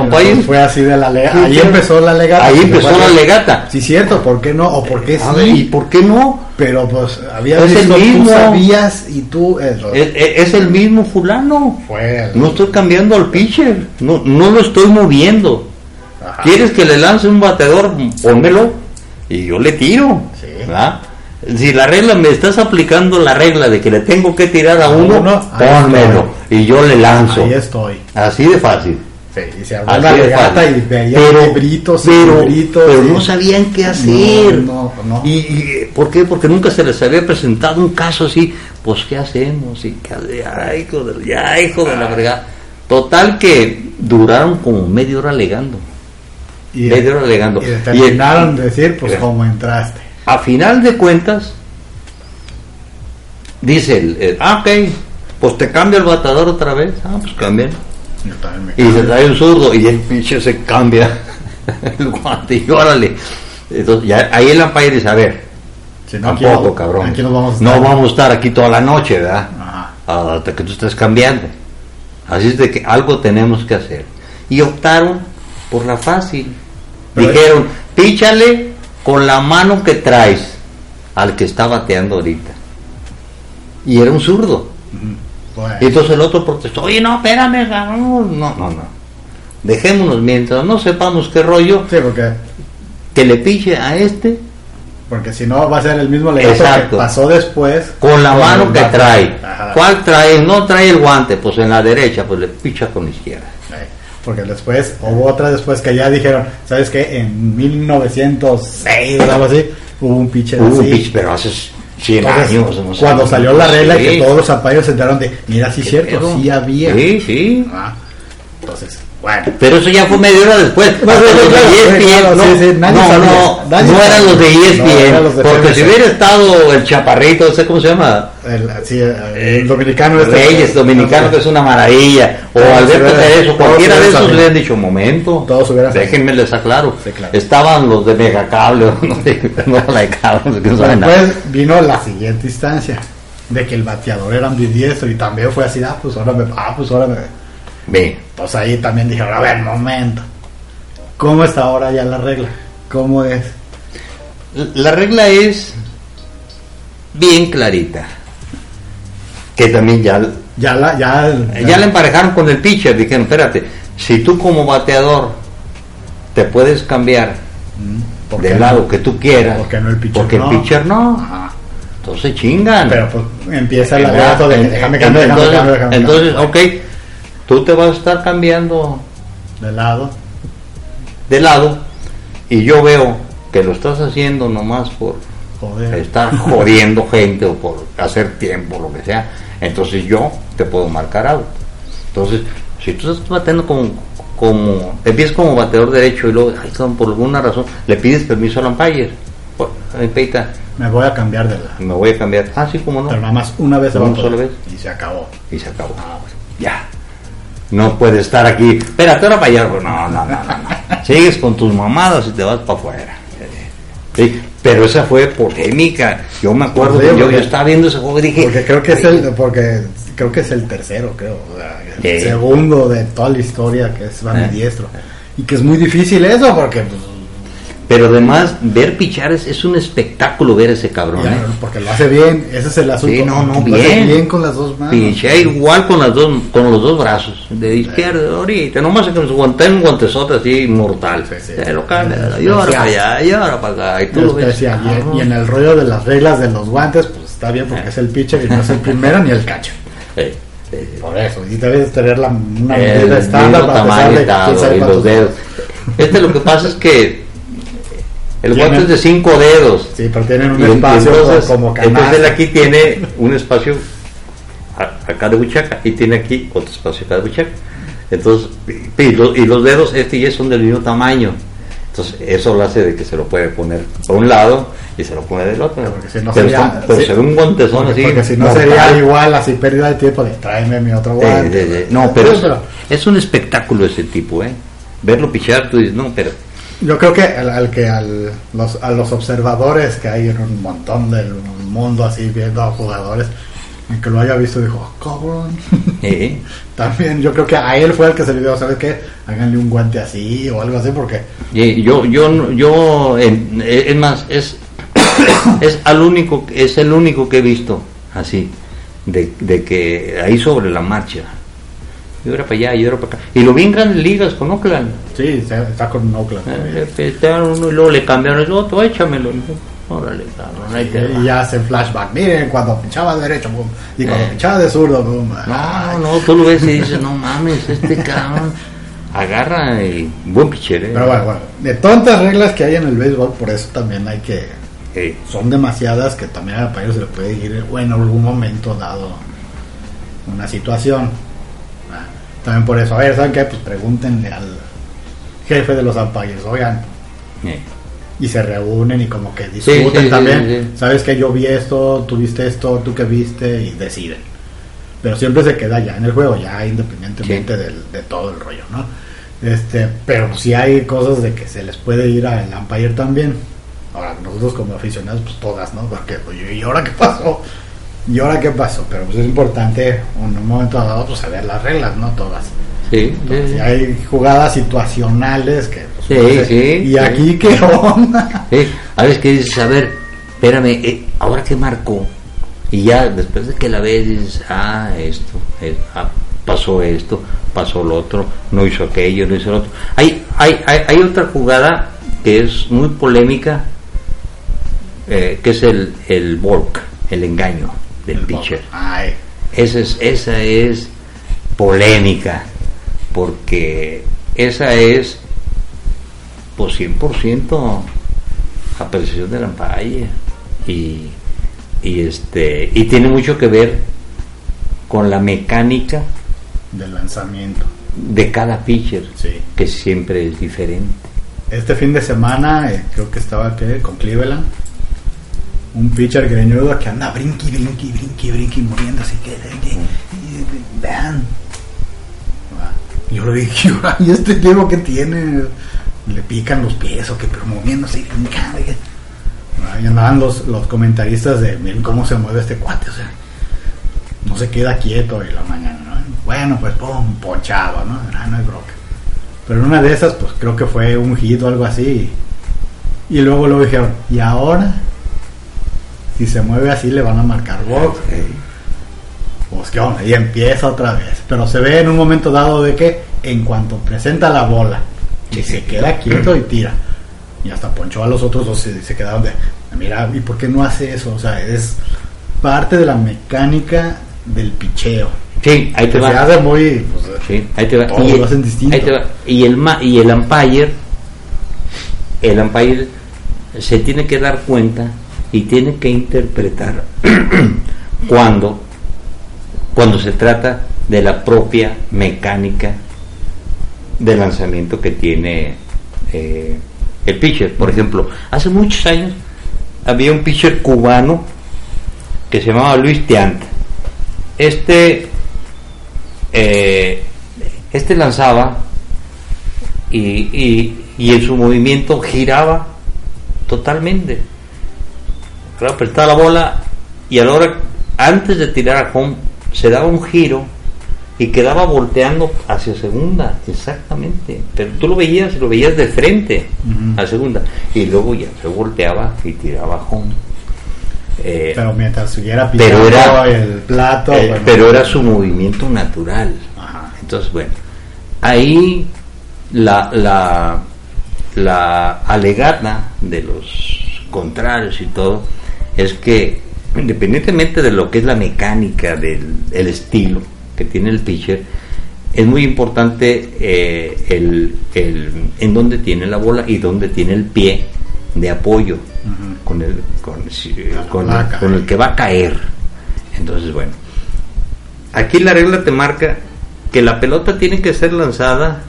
Fue así de la legata. Ahí Sí, empezó la legata. Ahí empezó la legata. Sí, cierto. ¿Por qué no? ¿O por qué ver, ¿Y sí? por qué no? Pero pues había Es el visto, mismo. tú sabías y tú. eh, Es, es- es el mismo fulano. fue el- No estoy cambiando al pitcher. No, no lo estoy moviendo. Ajá. ¿Quieres que le lance un bateador? Pónmelo. Y yo le tiro. Sí. ¿verdad? Si la regla, me estás aplicando la regla de que le tengo que tirar a A uno, uno, pónmelo. Y yo le lanzo. Ahí estoy. Así de fácil. Sí, y se armó la de fácil. y veía pero, libritos pero, libritos. pero y- no sabían qué hacer. No, no, no. ¿Y, y por qué? Porque nunca se les había presentado un caso así. Pues, ¿qué hacemos? Y, que- ay, hijo de, ya, hijo de la Ah. fregada. Total que duraron como media hora alegando. Y, media hora alegando. y Y el- determinaron decir, pues, cómo entraste. A final de cuentas, dice el, el, ah, ok, pues te cambia el batador otra vez. Ah, pues cambian. Y se trae un zurdo y el pinche se cambia el guante y órale. Entonces, ya, ahí el umpire dice, a ver, Si no, aquí tampoco, no- cabrón. Aquí nos vamos a no estar. vamos a estar aquí toda la noche, ¿verdad? Ajá. hasta que tú estés cambiando. Así es de que algo tenemos que hacer. Y optaron por la fácil. Pero Dijeron, píchale con la mano que traes al que está bateando ahorita. Y era un zurdo. Bueno, Y entonces el otro protestó, oye, no, espérame, cabrón". no, no, no. Dejémonos mientras no sepamos qué rollo, sí, porque, que le piche a este porque si no va a ser el mismo que Exacto. pasó después. con la mano que trae. Ajá. ¿Cuál trae? No trae el guante, pues en la derecha, pues le picha con la izquierda. Porque después, hubo otra después que ya dijeron, ¿sabes qué? En 1906 o algo así, hubo un pitcher Hubo un así. pitch, pero hace 100 Entonces, años. no cuando salió la regla Sí. que todos los ampayos se enteraron de, mira, sí es ¿Qué cierto, pedo? sí había. Sí, sí. Ah, entonces, bueno. Pero eso ya fue media hora después. No, no, nadie no, eran los de E ESPN. No, eran los de porque si hubiera estado el chaparrito, no sé cómo se llama, El, sí, el dominicano este- Reyes, dominicano, que es una maravilla, o Todos Alberto Cerezo, cualquiera de esos le han dicho, momento, Todos hubieran déjenme les aclaro. Sí, claro. Estaban los de Megacable, no no la de cable, no saben nada. después vino la siguiente instancia de que el bateador era ambidiestro y también fue así, ah, pues ahora me, ah, pues ahora me. Ve, Pues ahí también dijeron, a ver, momento. ¿Cómo está ahora ya la regla? ¿Cómo es? La regla es bien clarita. Que también ya, Ya la, ya, ya la emparejaron con el pitcher. Dijeron, espérate, si tú como bateador te puedes cambiar Mm, ¿por qué del no? lado que tú quieras, ¿Por qué no el pitcher porque no? el pitcher no, Ajá. entonces chingan. Pero pues empieza el alegato de déjame cambiar, déjame entonces, cambiar, déjame entonces, cambiar. ok, tú te vas a estar cambiando De lado. de lado y yo veo que lo estás haciendo nomás por Joder. estar jodiendo gente o por hacer tiempo, lo que sea, entonces yo te puedo marcar out. Entonces, si tú estás bateando como, como empiezas como bateador derecho y luego, ay, por alguna razón, le pides permiso al umpire, ay, peita, Me voy a cambiar de lado. me voy a cambiar. Ah, sí, como no. Pero nada más una vez Una sola vez. Y se acabó. Y se acabó. Ya. No puedes estar aquí. Espérate, ahora para allá. No, no, no, no, no. Sigues con tus mamadas y te vas para afuera. Sí, pero esa fue polémica. Yo me acuerdo Sí, que yo, yo estaba viendo ese juego y dije. Porque creo que es el, porque creo que es el tercero, creo. el Sí. segundo de toda la historia que es Van Eh. Diestro. Y que es muy difícil eso porque pues, Pero además, ver pichar es, es un espectáculo ver ese cabrón. ya, ¿eh? porque lo hace bien, ese es el asunto. Sí, no, no, Lo hace bien. bien con las dos manos. Pichea igual con las dos, con los dos brazos, de izquierda ahorita, nomás que nos guanten un guantezote así mortal. Sí, sí. Se lo cambia, y ahora para allá, y ahora para acá, y tú lo ves. Y, y en el rollo de las reglas de los guantes, pues está bien porque es el pitcher y no es el primero ni el eh, Por eso, y debes tener la, una medida estándar para tamaño pesar y y los dedos. Este lo que pasa es que el guante es de cinco dedos. Sí, pero tienen un Y espacio entonces, como entonces él aquí tiene un espacio acá de buchaca y tiene aquí otro espacio acá de buchaca. Entonces, y, los, y los dedos este y ese son del mismo tamaño. Entonces, eso lo hace de que se lo puede poner por un lado y se lo pone del otro. Porque si no pero sería- son- pero sí. se ve un guantezón Porque, así. porque si no mortal. sería igual, así pérdida de tiempo de tráeme mi otro guante. No, pero es, es un espectáculo ese tipo, ¿eh? Verlo pichar, tú dices, no, pero Yo creo que al, al que al, los, a los observadores que hay en un montón del mundo así viendo a jugadores, el que lo haya visto dijo, "Oh, cabrón. eh, También yo creo que a él fue el que se le dio, ¿sabes qué? Háganle un guante así o algo así porque yo, yo, yo, eh, es más, es, es al único, es el único que he visto así, de, de que ahí sobre la marcha, y ahora para allá, y ahora para acá, y lo vi en grandes ligas con Oakland, sí, está con Oakland. Eh, le petaron uno y luego le cambiaron el otro, échamelo, órale, cabrón, ahí te va. Y ya hacen flashback. Miren, cuando pinchaba de derecho, boom, y cuando Eh. pinchaba de zurdo, boom. No, no, tú lo ves y dices, no mames, este cabrón agarra y buen pitcher, eh. Pero bueno, bueno, de tantas reglas que hay en el béisbol, por eso también hay que. Eh, Son demasiadas que también al país se le puede ir, o en algún momento dado una situación. También por eso, a ver, ¿saben qué? Pues pregúntenle al jefe de los umpires, oigan, y se reúnen y como que discuten sí, sí, también. Sabes que yo vi esto, tú viste esto, tú que viste y deciden. Pero siempre se queda ya en el juego, ya independientemente del- de todo el rollo, ¿no? Este, pero si hay cosas de que se les puede ir al umpire también. Ahora, nosotros como aficionados, pues todas, ¿no? Porque, pues, ¿y ahora qué pasó? ¿Y ahora qué pasó? Pero pues es importante en un momento dado, pues saber las reglas, ¿no? Todas. sí, sí, sí. Si hay jugadas situacionales que... pues, Sí, ¿Y aquí qué onda? A veces que dices, a ver, espérame, eh, ¿ahora qué marcó? Y ya después de que la ves dices, ah, esto, eh, ah, pasó esto, pasó lo otro, no hizo aquello, no hizo lo otro. Hay, hay, hay, hay otra jugada que es muy polémica, eh, que es el, el volk, el engaño del pitcher. Ay, Esa es, esa es polémica, porque esa es pues 100% apreciación de la umpire y, y este y tiene mucho que ver con la mecánica del lanzamiento. de cada pitcher Sí. que siempre es diferente. Este fin de semana eh, creo que estaba ¿qué? con Cleveland. Un pitcher greñudo que anda brinqui, brinqui, brinqui, brinqui, moviendo así que... y- Vean. Yo lo dije, ¿y este tipo que tiene? Le pican los pies o que pero moviéndose y brincando. y Y andaban los, los comentaristas de miren cómo se mueve este cuate, o sea, no se queda quieto en la mañana, ¿no? Bueno, pues pum, ponchado, ¿no? Ah, no hay bronca. Pero en una de esas, pues creo que fue un hit o algo así. Y luego lo dijeron, ¿y ahora? Si se mueve así le van a marcar box. Pues qué onda, y empieza otra vez. Pero se ve en un momento dado de que en cuanto presenta la bola y se queda quieto y tira. Y hasta ponchó a los otros dos y se quedaron de, mira, ¿y por qué no hace eso? O sea, es parte de la mecánica del picheo. Sí, ahí te Que se va. hace muy... pues, Sí, ahí te va. Todos y, lo hacen distinto. ahí te va. y el ma- y el umpire, el umpire se tiene que dar cuenta y tiene que interpretar cuando cuando se trata de la propia mecánica de lanzamiento que tiene eh, el pitcher. Por ejemplo, hace muchos años había un pitcher cubano que se llamaba Luis Tiant. Este eh, este lanzaba y, y, y en su movimiento giraba totalmente. Claro, apretaba la bola y a la hora, antes de tirar a home, se daba un giro y quedaba volteando hacia segunda, exactamente. Pero tú lo veías, lo veías de frente a segunda y luego ya se volteaba y tiraba a home. Eh, Pero mientras siguiera Pero era- el plato... eh, bueno, pero era su movimiento natural. Ajá. Entonces, bueno, ahí la, la, la alegata de los contrarios y todo es que independientemente de lo que es la mecánica del el estilo que tiene el pitcher, es muy importante eh, el, el, en dónde tiene la bola y dónde tiene el pie de apoyo con el, con, el- con el que va a caer. Entonces, bueno, aquí la regla te marca que la pelota tiene que ser lanzada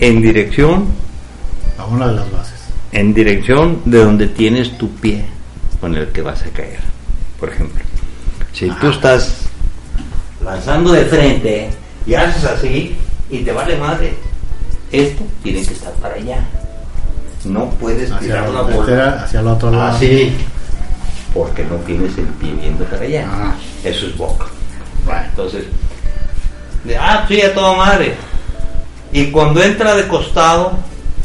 en dirección, A una de las bases. en dirección de donde tienes tu pie con el que vas a caer. Por ejemplo, si tú estás lanzando de frente y haces así y te vale madre, esto tiene que estar para allá. No puedes Hacia, tirar la bola hacia el otro lado. así porque no tienes el pie viendo para allá. Ah. Eso es boca. Bueno, Entonces, de, ah, sí, a toda madre. Y cuando entra de costado,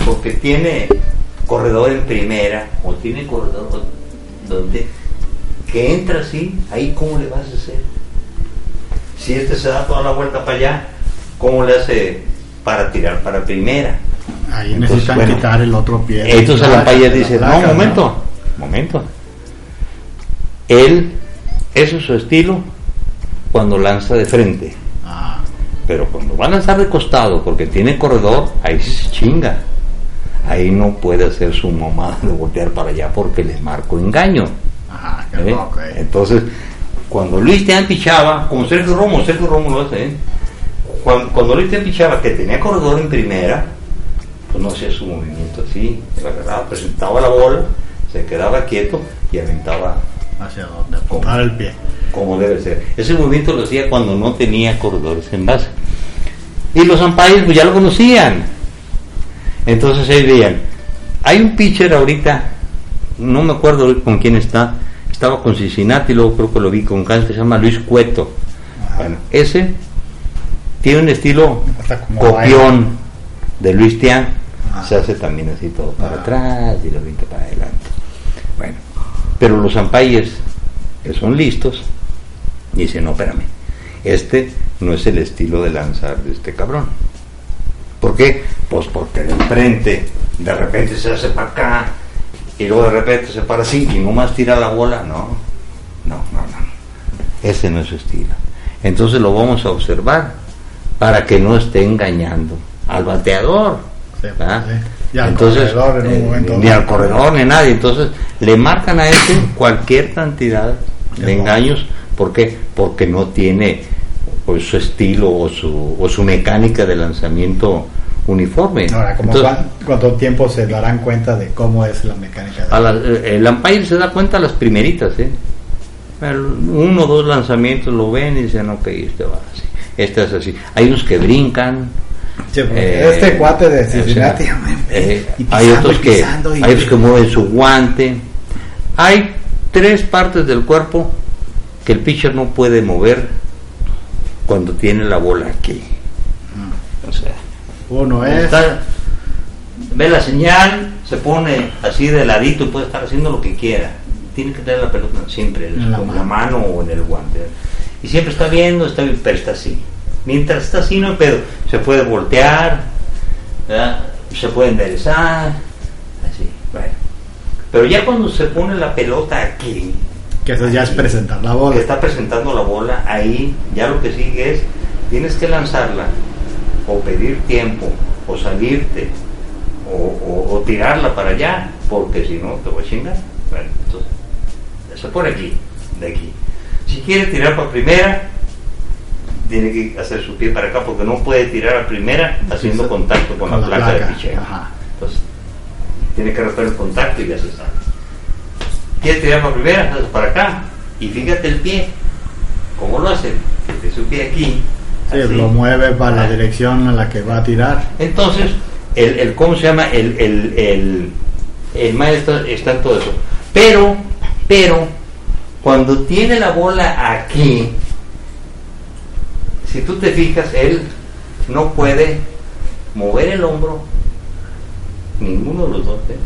porque tiene corredor en primera, o tiene corredor donde, que entra así, ahí cómo le vas a hacer. Si este se da toda la vuelta para allá, ¿cómo le hace para tirar para primera? ahí Entonces, necesitan bueno, quitar el otro pie. Entonces el la placa, dice, la no, momento, momento. Él, eso es su estilo cuando lanza de frente. Ah, Pero cuando va a lanzar de costado porque tiene corredor, ahí se chinga. Ahí no puede hacer su mamada de voltear para allá porque les marco engaño. ajá, qué ¿eh? loco. Entonces, cuando Luis Tean pichaba, como Sergio Romo, Sergio Romo lo hace, ¿eh? cuando, cuando Luis Tean pichaba que tenía corredor en primera, pues no hacía su movimiento así, él agarraba, presentaba la bola, se quedaba quieto y aventaba Hacia donde apuntar el pie. como debe ser. Ese movimiento lo hacía cuando no tenía corredores en base. Y los umpires pues ya lo conocían. Entonces ellos veían, hay un pitcher ahorita, no me acuerdo con quién está, estaba con Cincinnati, luego creo que lo vi con Kansas, se llama Luis Cueto. Bueno, ese tiene un estilo copión de Luis Tian, se hace también así todo para atrás y lo brinca para adelante. Bueno, pero los umpires que son listos dicen, no, espérame, este no es el estilo de lanzar de este cabrón. ¿Por qué? Pues porque de frente de repente se hace para acá y luego de repente se para así y nomás tira la bola. No, no, no, no. Ese no es su estilo. Entonces lo vamos a observar para que no esté engañando al bateador. Sí, sí. Y al Entonces, corredor en un eh, momento ni al corredor ni nadie. Entonces le marcan a ese cualquier cantidad De engaños. ¿Por qué? Porque no tiene pues, su estilo o su, o su mecánica de lanzamiento uniforme. Ahora, Entonces, cuán- ¿cuánto tiempo se darán cuenta de cómo es la mecánica? de- a la- eh, el umpire se da cuenta a las primeritas, ¿eh? Uno o dos lanzamientos lo ven y dicen, ok, este va así, este es así. Hay unos que brincan. Sí, eh, este cuate de o sea, Cincinnati, eh, y hay pisando, otros que pisando, hay otros que mueven su guante. Hay tres partes del cuerpo que el pitcher no puede mover cuando tiene la bola aquí. O sea, Uno es Está- ve la señal, se pone así de ladito y puede estar haciendo lo que quiera. Tiene que tener la pelota siempre En la con mano. la mano o en el guante. Y siempre está viendo, está, pero está así. Mientras está así, no hay pedo. Se puede voltear, ¿verdad? se puede enderezar, así. Bueno. Pero ya cuando se pone la pelota aquí, que eso ya es presentar la que bola. está presentando la bola, ahí ya lo que sigue es, tienes que lanzarla, o pedir tiempo, o salirte, o, o- o tirarla para allá, porque si no te voy a chingar. Bueno, entonces, se pone aquí, de aquí. Si quiere tirar para primera, tiene que hacer su pie para acá, porque no puede tirar a primera haciendo contacto con, con la, la placa, placa, de picheo. Entonces, tiene que romper el contacto y ya se está. Quiere tirar para primera, para acá. Y fíjate el pie. ¿Cómo lo hace? Mete su pie aquí. Sí, lo mueve para la Ah. dirección a la que va a tirar. Entonces, el, el ¿cómo se llama? El, el, el, el maestro está en todo eso. Pero, pero, cuando tiene la bola aquí, si tú te fijas, él no puede mover el hombro, ninguno de los dos. ¿eh?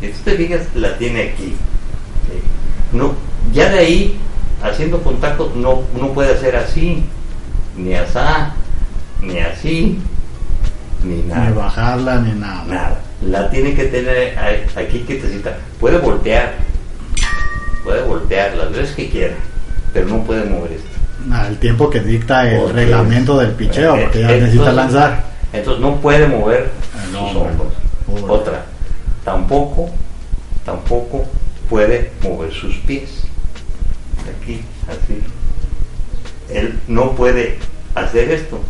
Si tú te fijas, la tiene aquí. No, ya de ahí, haciendo contacto, no, no puede hacer así, ni asá, ni así, ni nada. Ni bajarla ni nada. Nada. La tiene que tener aquí quietecita. Puede voltear. Puede voltear las veces que quiera. Pero no puede mover esto. Al tiempo que dicta el Porque- reglamento del picheo, porque ya entonces- necesita lanzar. Entonces no puede mover El sus hombro. hombros. Otra. Tampoco, tampoco puede mover sus pies. Aquí, así. Él no puede hacer esto.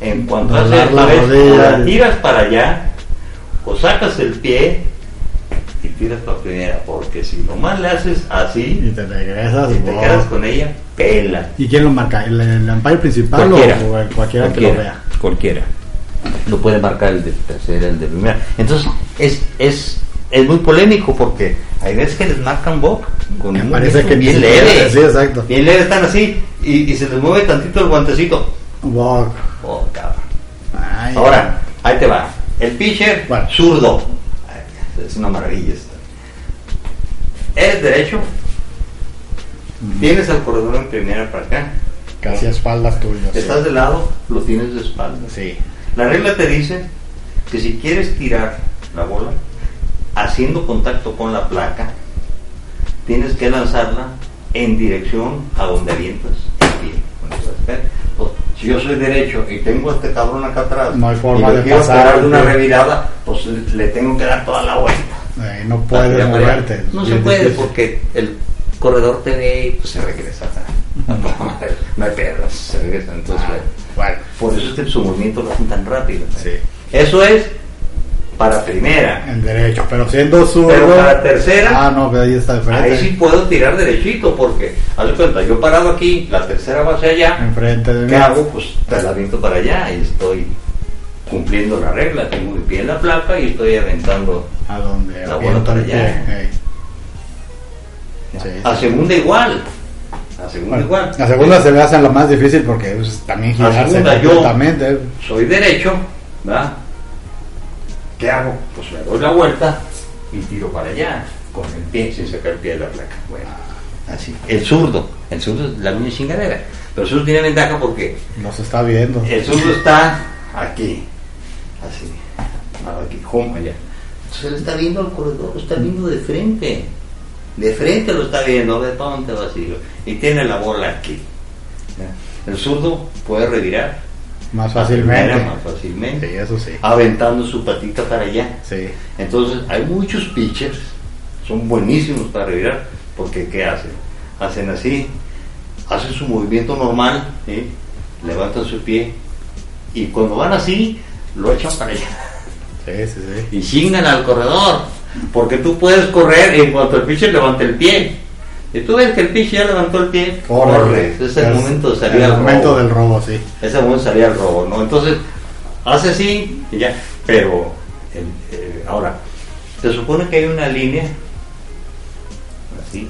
En cuanto hace Doblar esto la rodilla. tiras para allá, o sacas el pie y tiras para primera, porque si nomás le haces Y así te regresas y y te wow. quedas con ella, pela. ¿Y quién lo marca? ¿El, el umpire principal o- Cualquiera. o, el cualquiera, que lo vea? Cualquiera. Lo puede marcar el de tercera, el de primera. Entonces, es, es, es muy polémico porque hay veces que les marcan Bob con Me un parece que bien leve. sí, exacto. Bien leve, están así y, y se les mueve tantito el guantecito. Wow. Oh, cabrón. Ay, Ahora, ahí te va. El pitcher, Bueno. zurdo. Ay, Es una maravilla esto. Eres derecho. Tienes al corredor en primera para acá. Casi a espaldas tuyas. sí. Estás de lado, lo tienes de espaldas. Sí. La regla te dice que si quieres tirar la bola haciendo contacto con la placa, tienes que lanzarla en dirección a donde avientas el pie. Pues, si yo soy derecho y tengo a este cabrón acá atrás No hay forma y le de quiero pasar, pegar de una revirada, pues le tengo que dar toda la vuelta. Eh, no puedes moverte. No se puede difícil. porque el corredor te ve y pues se regresa. No hay perras, se regresa. Entonces, Ah, bueno, bueno, por eso es que su movimiento lo hacen tan rápido. sí. Eso es para primera. En derecho, pero siendo zurdo. Pero para tercera, Ah, no, pero ahí está enfrente. ahí sí puedo tirar derechito, porque, haz de cuenta, yo parado aquí, la tercera va hacia allá, Enfrente de mí. ¿qué hago? Pues te la aviento para allá y estoy cumpliendo la regla. Tengo mi pie en la placa y estoy aventando A donde La bola para allá. Sí, a segunda igual. A segunda Bueno, igual. la segunda se me hace lo más difícil porque pues, también La girarse segunda, yo- soy derecho, ¿verdad? ¿Qué hago? Pues me doy la vuelta y tiro para allá, con el pie, sin sacar el pie de la placa. Bueno, así. El zurdo, el zurdo es la misma chingadera. Pero el zurdo tiene ventaja porque Nos está viendo. el zurdo está aquí, así, aquí, allá. Entonces él está viendo al corredor, lo está viendo de frente. De frente lo está viendo, de tonto vacío. Y tiene la bola aquí. El zurdo puede revirar Más fácilmente. primera más fácilmente Sí, eso sí. aventando su patita para allá. Sí. Entonces, hay muchos pitchers, son buenísimos para revirar, porque ¿qué hacen? Hacen así, hacen su movimiento normal, ¿sí? levantan su pie, y cuando van así, lo echan para allá, Sí, sí, sí. y chingan al corredor, porque tú puedes correr en cuanto el pitcher levante el pie. Y tú ves que el pitcher ya levantó el pie, corre. Ese es el momento de salir el al momento robo. del robo, sí. Ese momento salía el robo, ¿no? Entonces, hace así y ya. Pero, el- eh, ahora, se supone que hay una línea, así,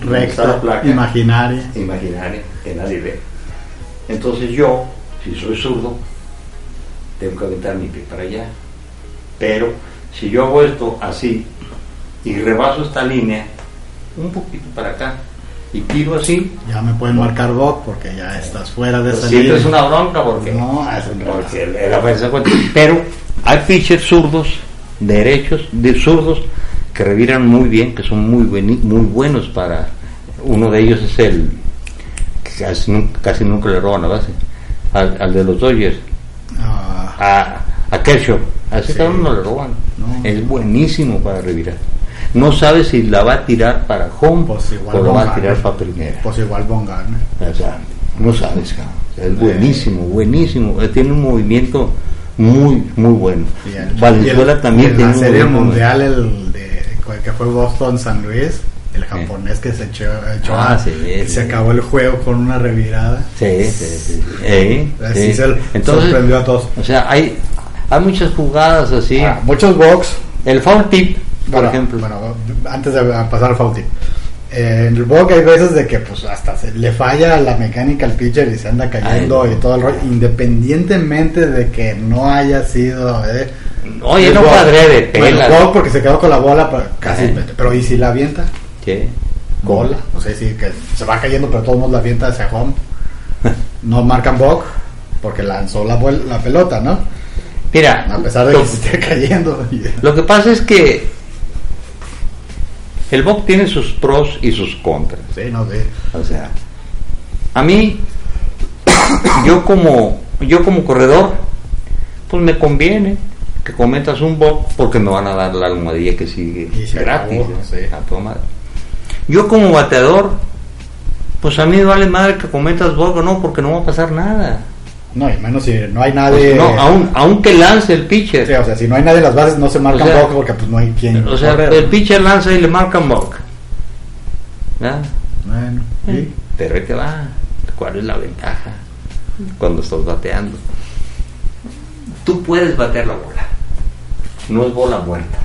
Recta, placa. imaginaria. imaginaria, que nadie ve. Entonces yo, si soy zurdo, tengo que aventar mi pie para allá. Pero, si yo hago esto así y rebaso esta línea, un poquito para acá, y tiro así, Ya me pueden marcar box porque ya estás fuera de esa siempre línea. es una bronca porque... No, es un. Porque cuenta. Pero hay pitchers zurdos, derechos, de zurdos, que reviran muy bien, que son muy, bueni- muy buenos para. Uno de ellos es el. que casi, nunca, casi nunca le roban la base. Al, al de los Dodgers, Ah, a, a Kershaw. A ese Sí. cabrón no le roban. No. Es buenísimo para revirar. No sabe si la va a tirar para home Pues o la va a tirar para primera. pues igual Bonga, ¿no? O sea, no sabes, cabrón. O sea, es buenísimo, buenísimo. Eh, Tiene un movimiento muy, muy bueno. El- Valenzuela el- también en tiene la serie mundial el de que fue Boston San Luis el japonés que se echó, echó Ah, a- sí, sí. se acabó el juego con una revirada. Sí, sí, sí. Eh, Así sí. se Entonces, sorprendió a todos o sea, hay, hay muchas jugadas así. Ah, muchos box El foul tip, por bueno, ejemplo. bueno antes de pasar al foul tip eh, en el box hay veces de que pues hasta se le falla la mecánica al pitcher y se anda cayendo Ay, no. y todo el rollo independientemente de que no haya sido eh, Oye, el no padre de Bueno, pela. box porque se quedó con la bola pero casi pero y si la avienta ¿Qué? bola. O sea, sí, que se va cayendo, pero todos modos la avienta hacia home. No marcan Bog porque lanzó la, pelota, ¿no? Mira, A pesar de lo, que se esté cayendo. lo que pasa es que el box tiene sus pros y sus contras. Sí, no sé. O sea, a mí, yo como, yo como corredor, pues me conviene que cometas un box porque me van a dar la almohadilla que sigue Y se gratis. acabó, sí. A toda madre. Yo como bateador, pues a mí me vale madre que cometas box o no, porque no va a pasar nada. No, y menos si no hay Pues nadie. no, aun, aunque lance el pitcher. Sí, o sea, si no hay nadie en las bases, no se marcan O sea, Bog porque pues no hay quien. o sea, correr. el pitcher lanza y le marcan box. ¿verdad? Bueno, sí. Pero ahí te va. ¿Cuál es la ventaja cuando estás bateando? Tú puedes batear la bola. No es bola muerta.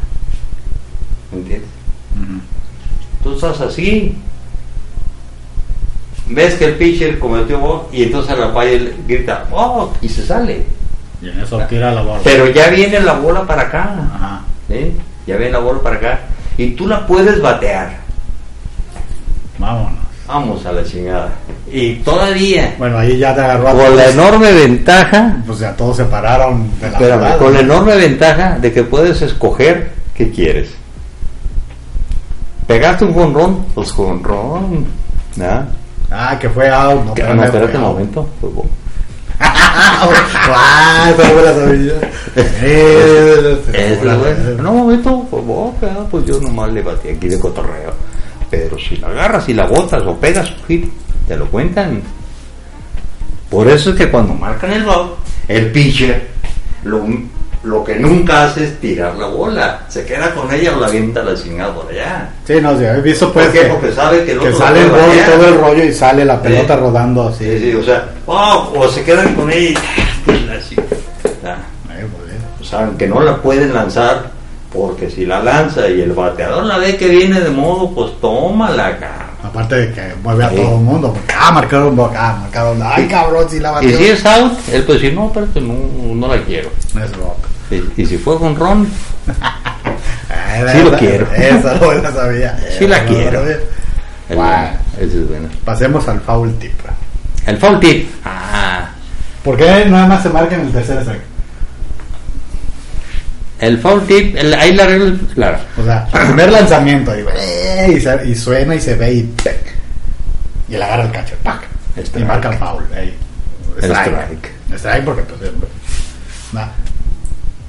¿Me entiendes? Ujú. Tú estás así. Ves que el pitcher cometió bola y entonces la le grita ¡Oh! y se sale. Y en eso tira la bola. Pero ya viene la bola para acá. Ajá. ¿sí? Ya viene la bola para acá. Y tú la puedes batear. Vámonos. Vamos a la chingada. Y todavía, Bueno, ahí ya te agarró a con la enorme ventaja Pues ya todos se pararon de la Espérame, con la enorme ventaja de que puedes escoger qué quieres. Pegaste un jonrón, pues jonrón. ¿ya? Ah, que fue out. No, pero no, espérate un out. momento. fue ah, esa la. Eh. No, momento. Pues yo nomás le batí aquí de cotorreo. Pero si la agarras y la botas o pegas un hit, te lo cuentan. Por eso es que cuando marcan el ball, el pitcher lo, lo que nunca hace es tirar la bola. Se queda con ella o la avienta la chingada por allá. Sí, no, sí, he visto pues ¿Por qué? que, Porque sabe que el que otro sale el batear. todo el rollo y sale la pelota Sí. rodando así. Sí, sí, o sea, oh, o se quedan con ella y así. Ah, Ay, que no la pueden lanzar porque si la lanza y el bateador la ve que viene de modo, pues tómala, cabrón. Aparte de que mueve a Sí. todo el mundo. Porque, ah, marcaron, ah, marcaron. Ay, cabrón, si la Y si es out, él puede decir, no, pero no, no la quiero. Es rock. Y, y si fue con Ron, Ay, Sí lo quiero. Esa no la sabía. Sí la no quiero. Guau. bueno, ese es bueno. Pasemos al foul tip. El foul tip. Ah, ¿Por qué nada más se marca en el tercer strike? el foul tip, el- ahí la regla es clara. O sea, el primer lanzamiento y, eh, y, se- y suena y se ve y ¡pec! y él agarra el catcher, ¡pac! Strike. y marca el foul. ey. El strike. Strike porque pues, eh, nah.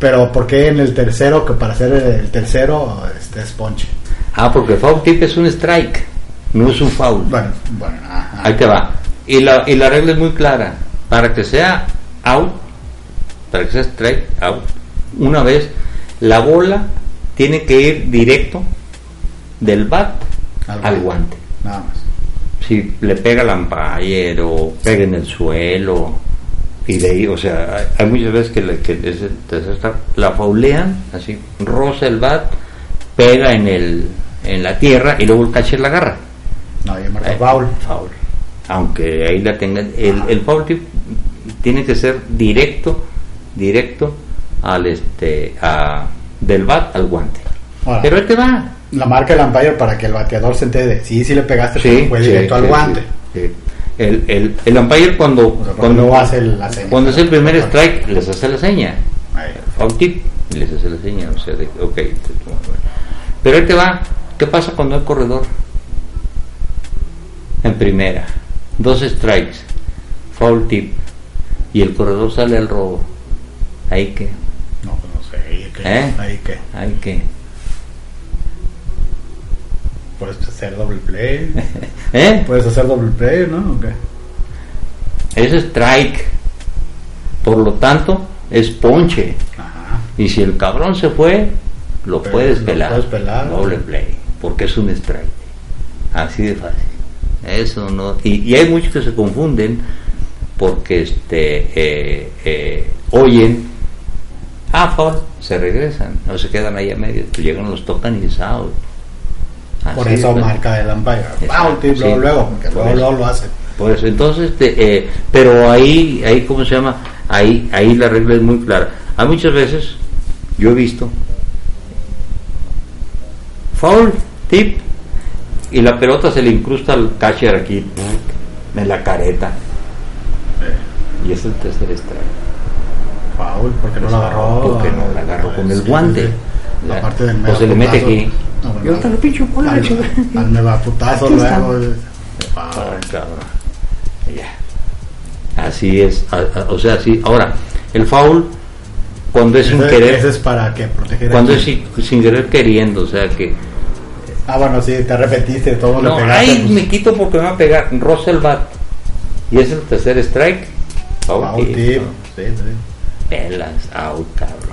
Pero ¿por qué en el tercero, que para hacer el tercero este, es ponche? Ah, porque foul tip es un strike, no es un foul. Bueno, bueno, ajá. Ahí te va. Y la, y la regla es muy clara. Para que sea out, para que sea strike out, una vez, la bola tiene que ir directo del bat al, guante. Nada más. Si le pega al umpire o pega en el suelo, y de ahí, o sea, hay, muchas veces que, le- que la faulean, así, roza el bat, pega en, el, en la tierra y luego el catcher la agarra. No, y marca Eh, foul. foul. Aunque ahí la tengan. El, el foul tip tiene que ser directo, directo al este, a, del bat al guante. Ahora, Pero ahí te va. la marca el umpire para que el bateador se entere de sí, sí le pegaste, Sí, fue sí, directo al guante. sí. El, el, el umpire cuando, O sea, porque cuando, hace la seña. cuando es el primer strike les hace la seña. Ahí. Foul tip y les hace la seña. O sea, de, ok. Pero ahí te va. ¿Qué pasa cuando hay corredor? En primera. Dos strikes. Foul tip. Y el corredor sale al robo. Ahí que. No, pues no sé, ahí que. ¿Eh? Ahí que. Ahí que. Puedes hacer doble play. ¿Eh? Puedes hacer doble play, ¿no? Es strike. Por lo tanto, es ponche. Ajá. Y si el cabrón se fue, lo Pero puedes lo pelar. puedes pelar. Doble play. Porque es un strike. Así de fácil. Eso no. Y, y hay muchos que se confunden porque este eh, eh, oyen. Ah, foul, se regresan. No se quedan ahí a medio. Llegan, los tocan y es out. Por Así de eso marca el umpire. Exacto, Foul tip, sí. luego, luego, porque Por luego, lo hace. Por eso, entonces, este, eh, pero ahí, ahí, ¿cómo se llama? Ahí, ahí la regla es muy clara. Hay muchas veces, yo he visto, foul, tip, y la pelota se le incrusta al catcher aquí, en la careta, y es el tercer strike. Foul, porque no Pues, lo agarró. porque no la agarró con el Sí, guante. sí. Ya. Aparte del O mero se le mete aquí. No, bueno, Y ahorita lo pincho por la al- putazo luego. eh, cabrón. Ya. Así es, o sea, sí. Ahora, el foul, cuando es sin querer, es para que proteger cuando es sin, sin querer queriendo, o sea que. Ah, bueno, sí, te repetiste, todo No, le pegaste. ay, pues, me quito porque me va a pegar. Rosa el bat. Y es el tercer strike. Foul, foul tip, tip. ¿no? Sí, sí. Pelas, out, cabrón.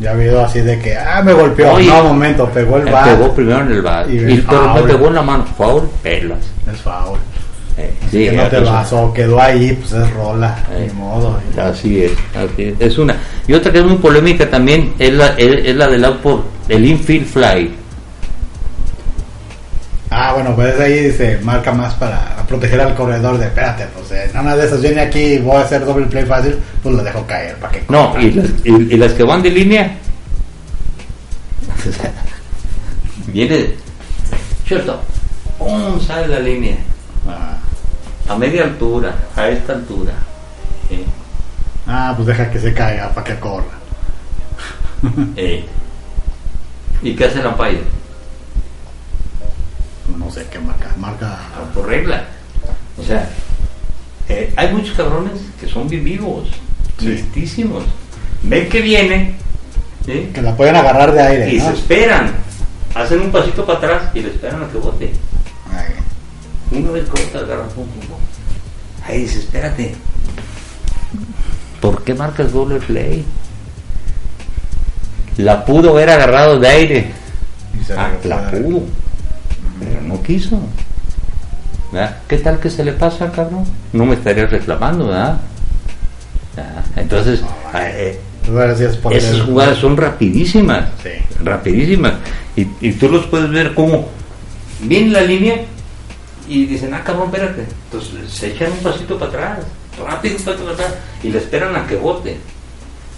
Ya ha habido así de que, ah, me golpeó. Oye, no, momento, pegó el bat. pegó primero en el bat. Y Y, pero me pegó en la mano. Foul, pelas. Es foul. Eh, Sí, que no te vas, o quedó ahí, pues es rola, Eh. ni modo. Así es, así es. Es una. Y otra que es muy polémica también es la, es, es la del out por el infield fly. Ah, bueno, pues ahí se marca más para proteger al corredor de, espérate, pues eh, nada de esas viene aquí y voy a hacer doble play fácil, pues lo dejo caer, para que No, y las, y, y las que van de línea. viene. Cierto. ¡Pum! Sale la línea. Ah, A media altura, a esta altura. ah, pues deja que se caiga para que corra. Eh. ¿Y qué hace la umpire? No sé qué marca, marca. por regla. O sea, eh, hay muchos cabrones que son bien vivos, Sí. listísimos. Ven que viene ¿sí? Que la pueden agarrar de aire, y ¿no? se esperan. Hacen un pasito para atrás y le esperan a que bote. Ay, Una vez corta, agarran pum, pum, pum. Ahí dice, espérate. ¿Por qué marcas doble play? La pudo haber agarrado de aire. Ah, la pudo. No quiso. ¿Verdad? ¿Qué tal que se le pasa, cabrón? No me estaría reclamando, ¿verdad? ¿Verdad? Entonces, eh, sí es por esas el- jugadas son rapidísimas. Sí. Rapidísimas. Y, y tú los puedes ver como viene la línea y dicen, ah, cabrón, espérate. Entonces se echan un pasito para atrás, rápido, un pasito para atrás, y le esperan a que vote.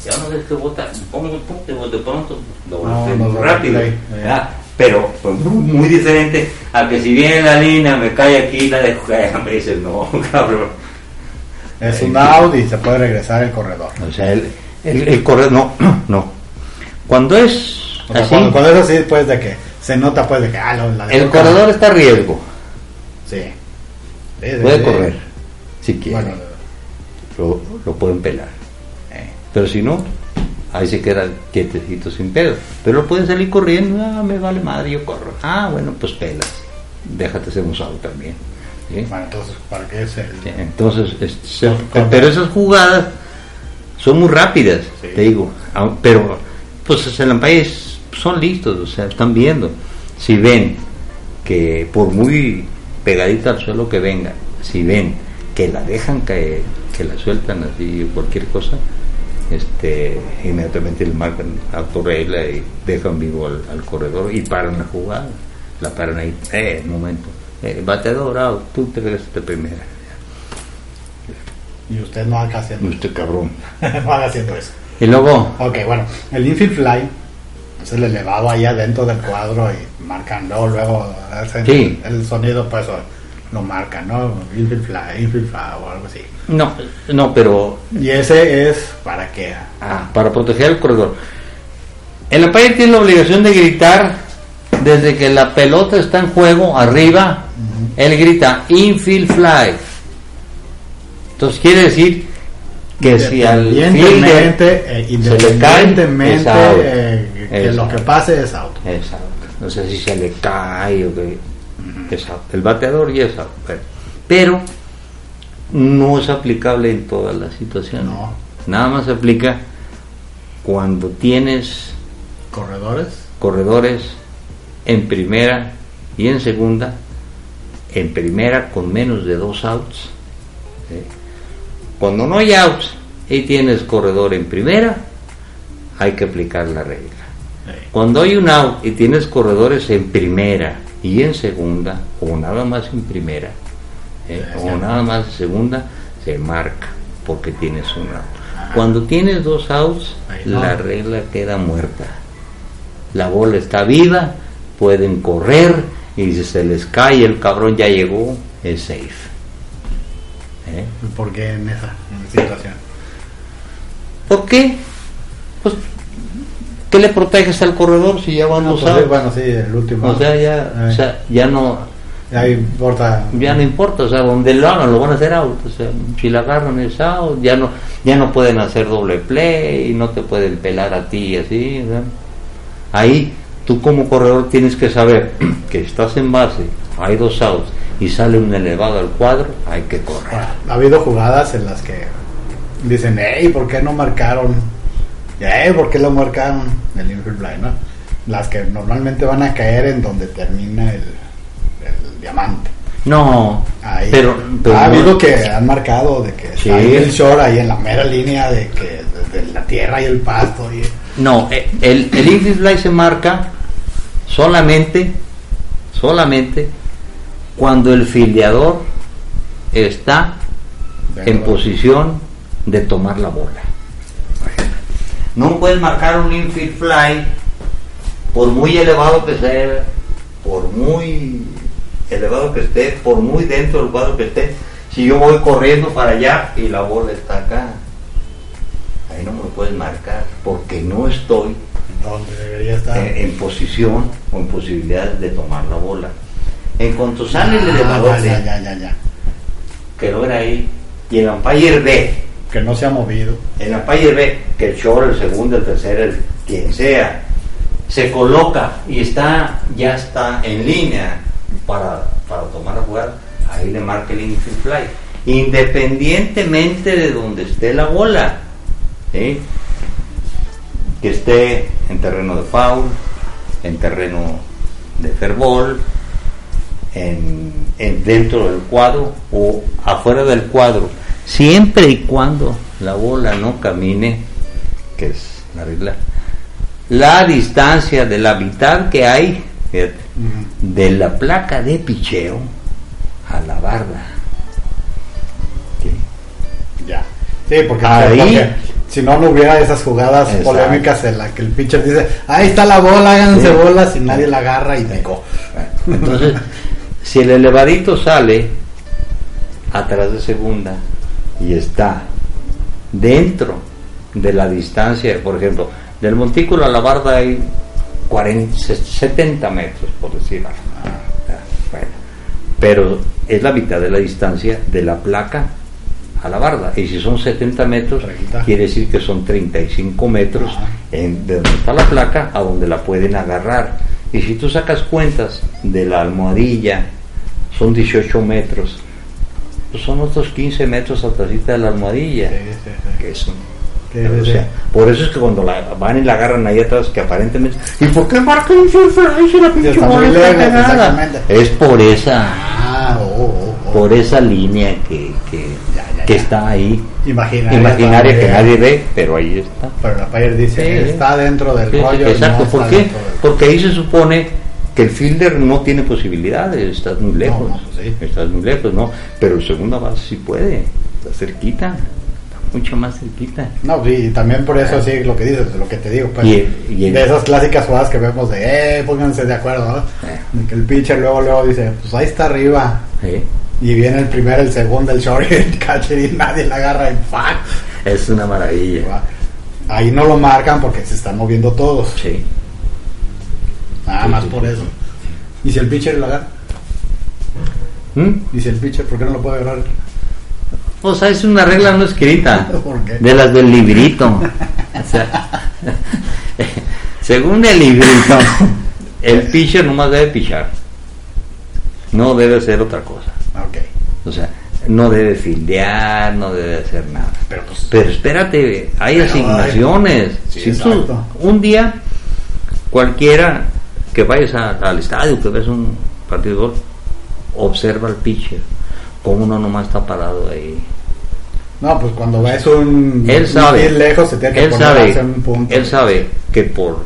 Ya no ves que vota, pum, pum, pum, de pronto, lo No, no, no, rápido. play. Pero pues, muy, diferente a que si viene la línea, me cae aquí, la dejo caer, me dices, no, cabrón. Es un out y se puede regresar el corredor. O sea, el, el, el corredor, no, no. Cuando es O sea, así, cuando, cuando es así, pues de que se nota, pues de que ah, lo- la dejó el caer. corredor está a riesgo. Sí. Sí, sí, Puede sí. correr, si quiere. Bueno, lo, lo pueden pelar. Eh, Pero si no, ahí se queda quietecito sin pedo. Pero pueden salir corriendo, ah, me vale madre, yo corro. Ah, bueno, pues pelas. Déjate ser usado también. ¿sí? bueno, entonces, ¿para qué es el...? Entonces, se- pero esas jugadas son muy rápidas, Sí. te digo. Au- Pero, pues en el país son listos, o sea, están viendo. Si ven que por muy pegadita al suelo que venga, si ven que la dejan caer, que la sueltan así, cualquier cosa, este, inmediatamente le marcan autorregla y dejan vivo al, al corredor y paran la jugada. La paran ahí, eh, un momento. Eh, bateador, out, tú te regresas de primera. Y usted no haga haciendo, Usted cabrón. no haga haciendo eso. Y luego, Ok, bueno, el infield fly es el elevado ahí adentro del cuadro y marcan luego, luego hacen Sí. el sonido, pues lo marcan, ¿no? Infield fly, infield fly o algo así. no, no, pero Y ese es para que ah, para proteger el corredor. El umpire tiene la obligación de gritar desde que la pelota está en juego arriba, él grita infield fly. Entonces quiere decir que si al independientemente, eh, se le cae, es out. eh, que Es lo out. que pase es out. Es out. No sé si se le cae o que El bateador ya es out. Pero, no es aplicable en todas las situaciones. No. Nada más aplica cuando tienes Corredores, corredores en primera y en segunda. En primera con menos de dos outs. ¿sí? Cuando no hay outs y tienes corredor en primera, hay que aplicar la regla. Cuando hay un out y tienes corredores en primera y en segunda, o nada más en primera, ¿eh? O nada más en segunda, se marca porque tienes un out. Cuando tienes dos outs, la regla queda muerta. La bola está viva, pueden correr y si se les cae el cabrón ya llegó, es safe. ¿Eh? ¿por qué en esa situación? ¿Por qué? Pues, ¿qué le proteges al corredor si ya van No, pues, sí, bueno, sí, el último. O sea, ya, Eh, o sea, ya no, ya importa. ya no importa, o sea, donde lo hagan lo van a hacer out, o sea, si la agarran es out, ya no, ya no pueden hacer doble play, no te pueden pelar a ti así, ¿verdad? ahí tú como corredor tienes que saber que estás en base, hay dos outs y sale un elevado al cuadro, hay que correr. Bueno, ha habido jugadas en las que dicen, hey, ¿por qué no marcaron? Hey, ¿por qué lo marcaron? El infield fly, ¿no? Las que normalmente van a caer en donde termina el, el diamante. No, Ahí. pero, pero ha no- habido que han marcado de que Sí. está ahí el short ahí en la mera línea de que desde la tierra y el pasto y No, eh, el, el infield fly se marca solamente, solamente cuando el fildeador está en posición de tomar la bola. No puedes marcar un infield fly por muy elevado que sea, por muy elevado que esté, por muy dentro del cuadro que esté. Si yo voy corriendo para allá y la bola está acá, ahí no me puedes marcar porque no estoy donde debería estar. en, en posición o en posibilidades de tomar la bola. En cuanto sale el Ah, elevador, ya, ya, ya, que ahí, y el umpire ve, Que no se ha movido. el umpire ve que el short, el segundo, el tercero, el quien sea, se coloca y está, ya está en línea para, para tomar la jugada, ahí le marca el infield fly. Independientemente de donde esté la bola, ¿sí? que esté en terreno de foul, en terreno de ferbol, en, en- dentro del cuadro o afuera del cuadro, siempre y cuando la bola no camine, que es la regla, la distancia de la mitad que hay fíjate, de la placa de picheo a la barda. ¿sí? Ya. Sí, porque, Ahí- porque si no, no hubiera esas jugadas Exacto. polémicas en las que el pitcher dice, ahí está la bola, háganse Sí. bolas y nadie la agarra y picó. Entonces, si el elevadito sale atrás de segunda y está dentro de la distancia, por ejemplo, del montículo a la barda hay 40, 70 metros, por decir algo. Ah, bueno, pero es la mitad de la distancia de la placa a la barda. Y si son 70 metros, 30. quiere decir que son 35 metros en, de donde está la placa a donde la pueden agarrar. Y si tú sacas cuentas de la almohadilla, son 18 metros. Pues son otros 15 metros atrásita de la almohadilla. Sí, sí, sí. Que es un- o sea, por eso es que cuando la van y la agarran ahí atrás, que aparentemente. ¿Y por qué marca un surfer ahí si la pinche. Es por esa Ah, oh, oh, oh. por esa línea que, que, Ya, ya, que ya. está ahí, Imaginaria, imaginaria que nadie ve, pero ahí está. Pero la Payer dice, está dentro del rollo. exacto, no ¿por qué? Porque ahí se supone que el fielder no tiene posibilidades, estás muy lejos, no, sí. estás muy lejos, ¿no? Pero el segunda base sí puede, está cerquita, está mucho más cerquita. No, sí, y también por eso sí, lo que dices, lo que te digo, pues, Y el- y el- de esas clásicas jugadas que vemos de, eh, pónganse de acuerdo, ¿no? Eh. De que el pitcher luego, luego dice, pues ahí está arriba, ¿sí? y viene el primero, el segundo, el short y el catcher y nadie la agarra y ¡fuck! Es una maravilla. Ahí no lo marcan porque se están moviendo todos, Sí. Nada Sí, más por eso. ¿Y si el pitcher lo agarra? ¿Mm? ¿Y si el pitcher por qué no lo puede agarrar? O sea, es una regla no escrita. ¿Por qué? De las del librito. O sea, según el librito, el pitcher nomás debe pichar. No debe hacer otra cosa. Ok, O sea, no debe fildear, no debe hacer nada. pero pues... Pero espérate, hay Pero, asignaciones. ay, sí, si tú un día cualquiera que vayas a- al estadio, que ves un partido de golf, observa al pitcher, como uno nomás está parado ahí. No, pues cuando ves un... Él sabe, lejos se tiene que él poner sabe, hacia un punto. él sabe que por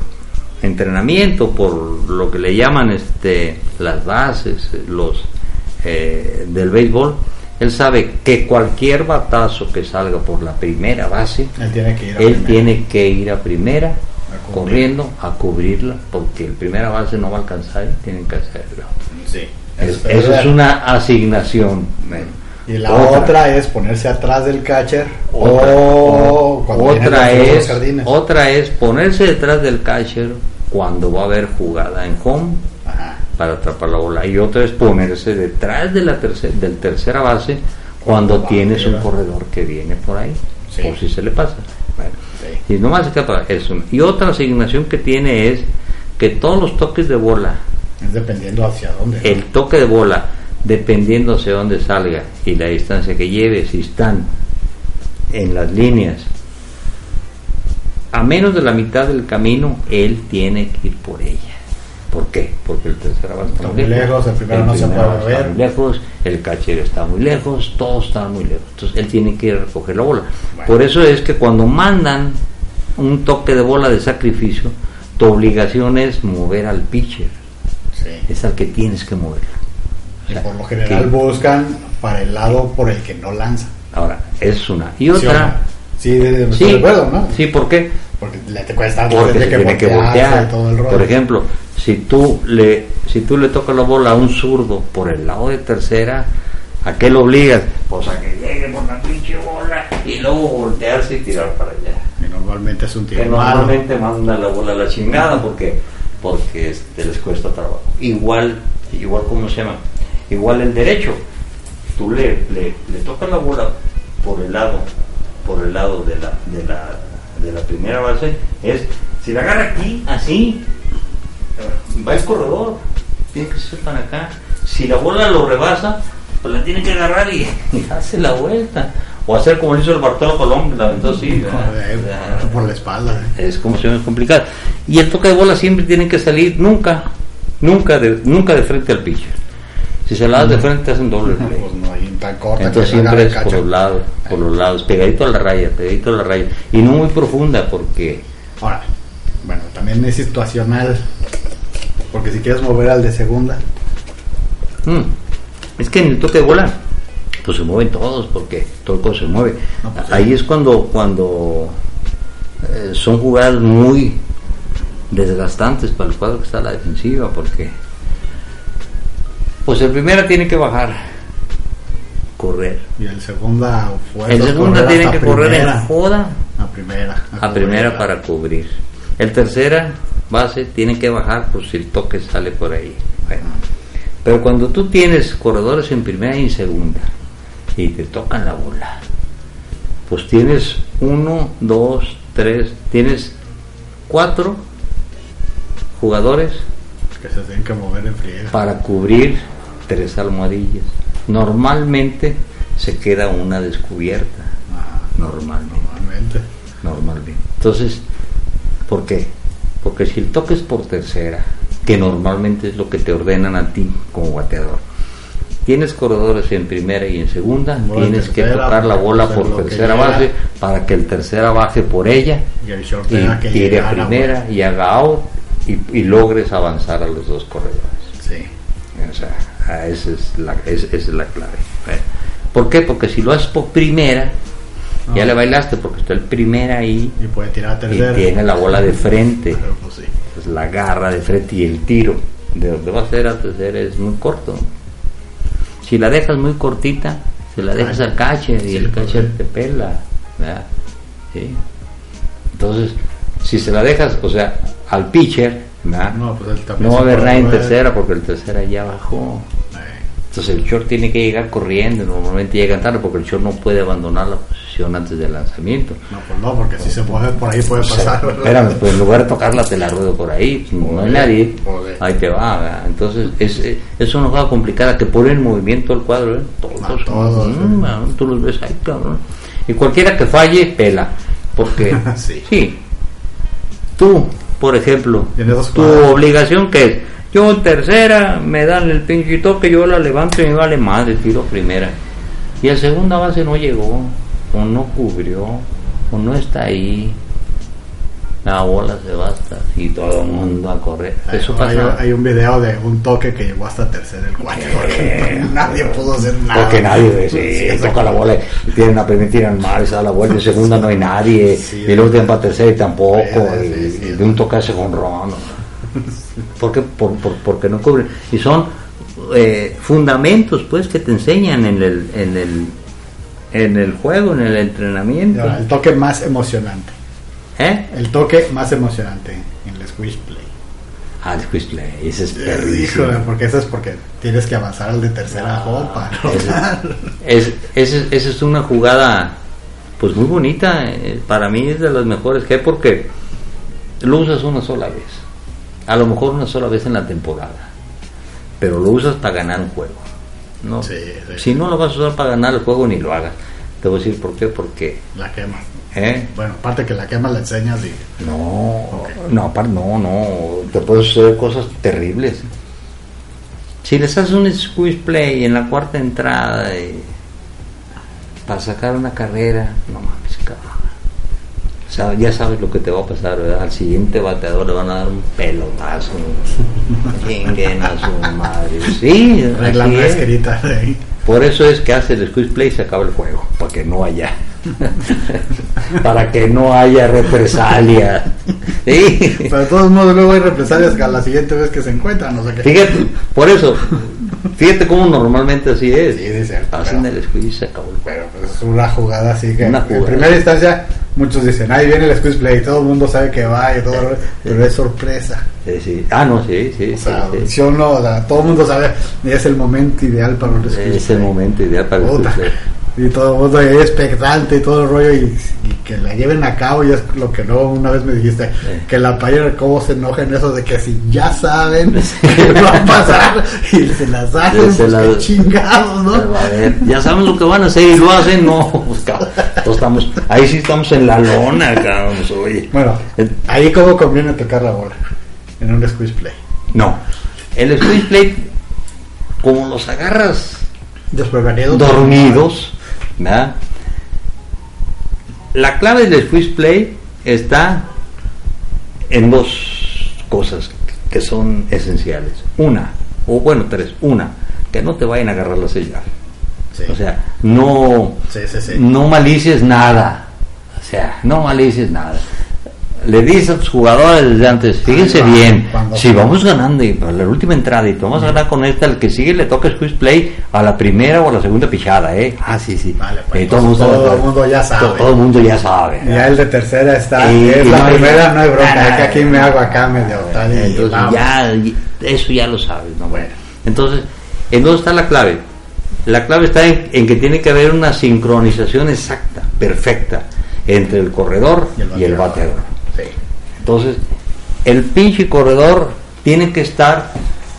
entrenamiento, por lo que le llaman este las bases, los eh, del béisbol, él sabe que cualquier batazo que salga por la primera base, Él tiene que ir a él primera. tiene que ir a primera, A corriendo a cubrirla, porque el primera base no va a alcanzar y tienen que hacerlo. Sí. Es- Eso es una asignación. Y la otra. es ponerse atrás del catcher Otra, o otra es, jardines. otra es ponerse detrás del catcher cuando va a haber jugada en home Ajá. para atrapar la bola y otra es ponerse detrás de la tercera, del tercera base cuando tienes un corredor que viene por ahí Sí. por si se le pasa Bueno, Sí. y nomás escapa eso y otra asignación que tiene es que todos los toques de bola Es dependiendo hacia dónde. el toque de bola dependiendo hacia dónde salga y la distancia que lleve si están en las líneas a menos de la mitad del camino él tiene que ir por ella ¿por qué? porque el tercera base Está muy lejos, el primero no se puede está ver. muy lejos el catcher está muy lejos todos están muy lejos entonces él tiene que ir a recoger la bola Bueno. por eso es que cuando mandan un toque de bola de sacrificio tu obligación es mover al pitcher Sí. es al que tienes que moverlo. O sea, por lo general que- buscan para el lado por el que no lanza. ahora, es una. Y ¿Sí otra, Sí, de, de, sí, de acuerdo, ¿no? sí, ¿por qué? Porque le te cuesta Porque se tiene que voltear. todo el rollo. Por ejemplo, si tú le si tú le tocas la bola a un zurdo por el lado de tercera, ¿a qué lo obligas? Pues a que llegue por la pinche bola y luego voltearse y tirar para allá. Y normalmente es un tiro que malo. normalmente manda la bola a la chingada porque porque este, les cuesta trabajo igual igual como se llama igual el derecho tú le, le, le tocas la bola por el lado por el lado de la de la de la primera base es si la agarra aquí así va el corredor tiene que ser para acá si la bola lo rebasa pues la tiene que agarrar y, y hace la vuelta O hacer como lo hizo el Bartolo Colón, que la aventó así. por la espalda. ¿eh? es como si es complicado. Y el toque de bola siempre tiene que salir nunca, nunca de, nunca de frente al pitcher. Si se la das de frente hacen doble play. Pues no tan corta Entonces siempre es por los lados, por los lados, pegadito a la raya, pegadito a la raya. Y no muy profunda porque Ahora, bueno, también es situacional. Porque si quieres mover al de segunda, mm, es que en el toque de bola pues se mueven todos porque todo se mueve. No, pues, sí. Ahí es cuando cuando eh, son jugadas muy desgastantes para el cuadro que está a la defensiva porque pues el primera tiene que bajar, correr. y el segunda fuerza. El segunda tiene que correr en joda A primera. a primera para cubrir. El tercera base tiene que bajar por si el toque sale por ahí. Bueno, pero cuando tú tienes corredores en primera y en segunda y te tocan la bola, pues tienes uno, dos, tres, tienes cuatro jugadores Que se tienen que mover en friega. para cubrir tres almohadillas. Normalmente se queda una descubierta. Ajá, Normalmente. normalmente. normalmente. Entonces, ¿por qué? Porque si el toque es por tercera, que normalmente es lo que te ordenan a ti como bateador, tienes corredores en primera y en segunda, Bola tienes que tercera, tocar la bola por que tercera base para que el tercera baje por ella Y el short y que tire a llegar a primera y haga out y, y logres avanzar a los dos corredores. Sí. O sea, esa es la, es- esa es la clave. ¿Por qué? Porque si lo haces por primera, ya Ah. le bailaste porque está el primera ahí Y puede tirar a y tiene la bola de frente, Pero pues sí. pues la garra de frente y el tiro de donde va a ser a tercera es muy corto. Si la dejas muy cortita, se la dejas Ay, al catcher y el pues, catcher te pela. Sí. Entonces, si se la dejas, o sea, al pitcher. No, pues no va a haber nada en mover. tercera porque el tercera ya bajó. Eh, Entonces el short tiene que llegar corriendo, normalmente llegan tarde porque el short no puede abandonar la posición antes del lanzamiento. No, pues no, porque si se mueve por ahí puede O sea, pasar. ¿verdad? espérame, pues en lugar de tocarla te la ruedo por ahí, pues, no hay nadie, joder. ahí te va, ¿verdad? entonces es, eh, es una jugada complicada que pone en movimiento el cuadro, ¿eh? todos, A todos, mm, sí. tú los ves ahí, cabrón, y cualquiera que falle, pela, porque Sí. tú, por ejemplo, tu obligación que es, yo en tercera me dan el pinche toque, yo la levanto y me vale madre, tiro primera, y el segunda base no llegó, o no cubrió, o no está ahí, la bola se basta y todo el mundo a correr. Eso hay, pasa hay un video de un toque que llegó hasta tercera el cuate porque nadie pudo hacer nada. porque nadie sí, toca la bola y tienen la primera tiran mal, y se da la vuelta, y segunda no hay nadie, Sí, y luego tienen para tercera y tampoco, Sí, y, sí, sí. y de un toque hace con ron. Porque, por, por- porque no cubren. Y son eh, fundamentos pues que te enseñan en el, en el en el juego, en el entrenamiento. El toque más emocionante. ¿Eh? El toque más emocionante en el squish play. Ah, el quiz play, ese es Eh, perrísimo. Híjole, porque eso es porque tienes que avanzar al de tercera Ah, copa. es, ese- esa es una jugada pues muy bonita eh, para mí es de las mejores que hay porque lo usas una sola vez a lo mejor una sola vez en la temporada pero lo usas para ganar un juego no Sí, sí. si no lo vas a usar para ganar el juego ni lo hagas te voy a decir por qué porque La quemas. ¿eh? Bueno, aparte que la quemas la enseñas y No, no, aparte, no, no, te pueden suceder cosas terribles. Si les haces un squeeze play en la cuarta entrada para sacar una carrera, no mames, cabrón. O ya sabes lo que te va a pasar, ¿verdad? Al siguiente bateador le van a dar un pelotazo. Chinguen a su madre. Sí, regla es. escrita. Por eso es que hace el squeeze play y se acaba el juego, para que no haya, para que no haya represalia. Sí. Pero de todos modos luego hay represalias que a la siguiente vez que se encuentran, qué. Fíjate, por eso, fíjate cómo normalmente así es. Sí, es cierto, Hacen pero- el squeeze y se acabó el juego. Pero pues es una jugada así que Una en jugada. primera instancia muchos dicen, ahí viene el squeeze play, todo el mundo sabe que va y todo, pero es sorpresa. Sí, sí. Ah, no, sí, sí. O sí, sea, sí. sí no, o sea, todo el mundo sabe, es el momento ideal para un squeeze Es el momento ideal para el squeeze play. Y todo el mundo ahí expectante y todo el rollo y, y que la lleven a cabo y es lo que no una vez me dijiste que la paella cómo se enoja en eso de que si ya saben que va a pasar y se las hacen Se pues la- chingados no Pero, a ver, ya saben lo que van a hacer y lo hacen, no, pues, cabrón, estamos, ahí sí estamos en la lona, cabrón, pues, oye. bueno ahí cómo conviene tocar la bola en un squeeze play. No, el squeeze plate, como los agarras desprevenido dormidos, ¿verdad? La clave del squeeze play está en dos cosas que son esenciales. Una, o bueno, tres. Una, que no te vayan a agarrar la sellar. sí. O sea, no, sí sí sí no malicies nada. O sea, no malicies nada. Le dices a tus jugadores desde antes, fíjense bien, cuando- si vamos ganando y para la última entrada y te vamos a ganar con esta, el que sigue le toca squeeze play a la primera o a la segunda pichada, ¿eh? Ah, sí, sí. Vale, pues, Eh, todo el mundo, entonces todo sabe. el mundo ya sabe. Todo, el mundo ya sabe. ya el de tercera está Y- es y la no primera no hay bronca nada, es que aquí me hago acá medio tal y Entonces vamos. ya, eso ya lo sabes, ¿no? Bueno. Entonces, ¿en dónde está la clave? La clave está en, en que tiene que haber una sincronización exacta, perfecta, entre el corredor y el, bateador. Sí. Entonces, el pinche corredor tiene que estar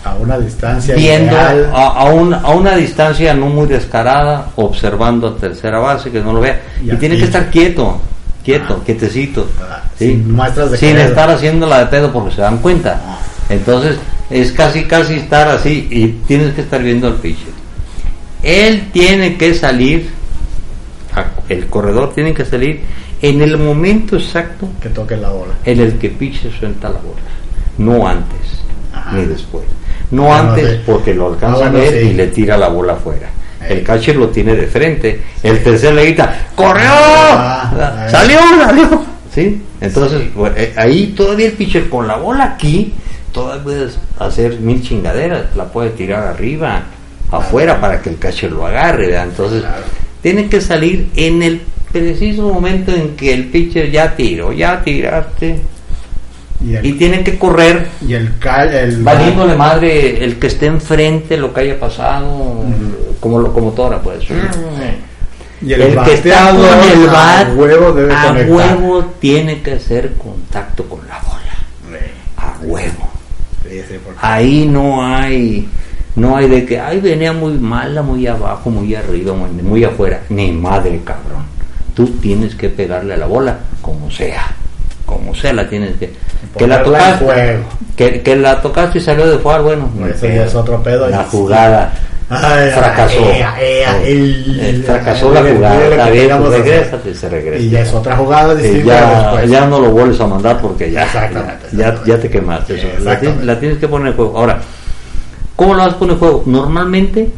a una distancia viendo ideal. a, a un- a una distancia no muy descarada, observando a tercera base, que no lo vea. Y tiene que estar quieto, quieto, Ah. quietecito. Ah, ¿sí? sin muestras de Sin estar haciéndola de pedo porque se dan cuenta. Entonces, es casi, casi estar así y tienes que estar viendo al pitcher. Él tiene que salir, el corredor tiene que salir en el momento exacto que toque la bola en el que pitcher suelta la bola, no antes Ajá. ni después. No Bueno, antes porque lo alcanza Ah, a ver y le tira la bola afuera. El catcher lo tiene de frente, el tercer le grita, ¡corrió! Ah. ¡Salió, salió! ¿Sí? Entonces, bueno, eh, ahí todavía el pitcher con la bola aquí, todavía puedes hacer mil chingaderas, la puede tirar arriba, afuera para que el catcher lo agarre, ¿verdad? Entonces, Claro. tiene que salir en el preciso momento en que el pitcher ya tiró, ya tiraste, y el, y tiene que correr y el, cal- el valiéndole madre el que esté enfrente, lo que haya pasado, como locomotora, pues. y El, que está con el a bat, huevo debe a huevo tiene que hacer contacto con la bola. A huevo. Ahí no hay, no hay de que, ay, venía muy mala, muy abajo, muy arriba, muy, muy afuera. Ni madre, cabrón. Tú tienes que pegarle a la bola, como sea. Como sea la tienes que... Que la tocaste, juego. que, que la tocaste y salió de fuera, bueno. Eso ya es otro pedo. La Y- jugada Ay, fracasó. ea, Eh, eh, fracasó la jugada. Está bien, queríamos pues hacer. regrésate, se regresa. Y ya es otra jugada distinta ya, no lo vuelves a mandar porque ya, Exactamente, ya, ya, exactamente. ya te quemaste. eso. La, tienes, la tienes que poner en juego. Ahora, ¿cómo lo vas a poner en juego? Normalmente,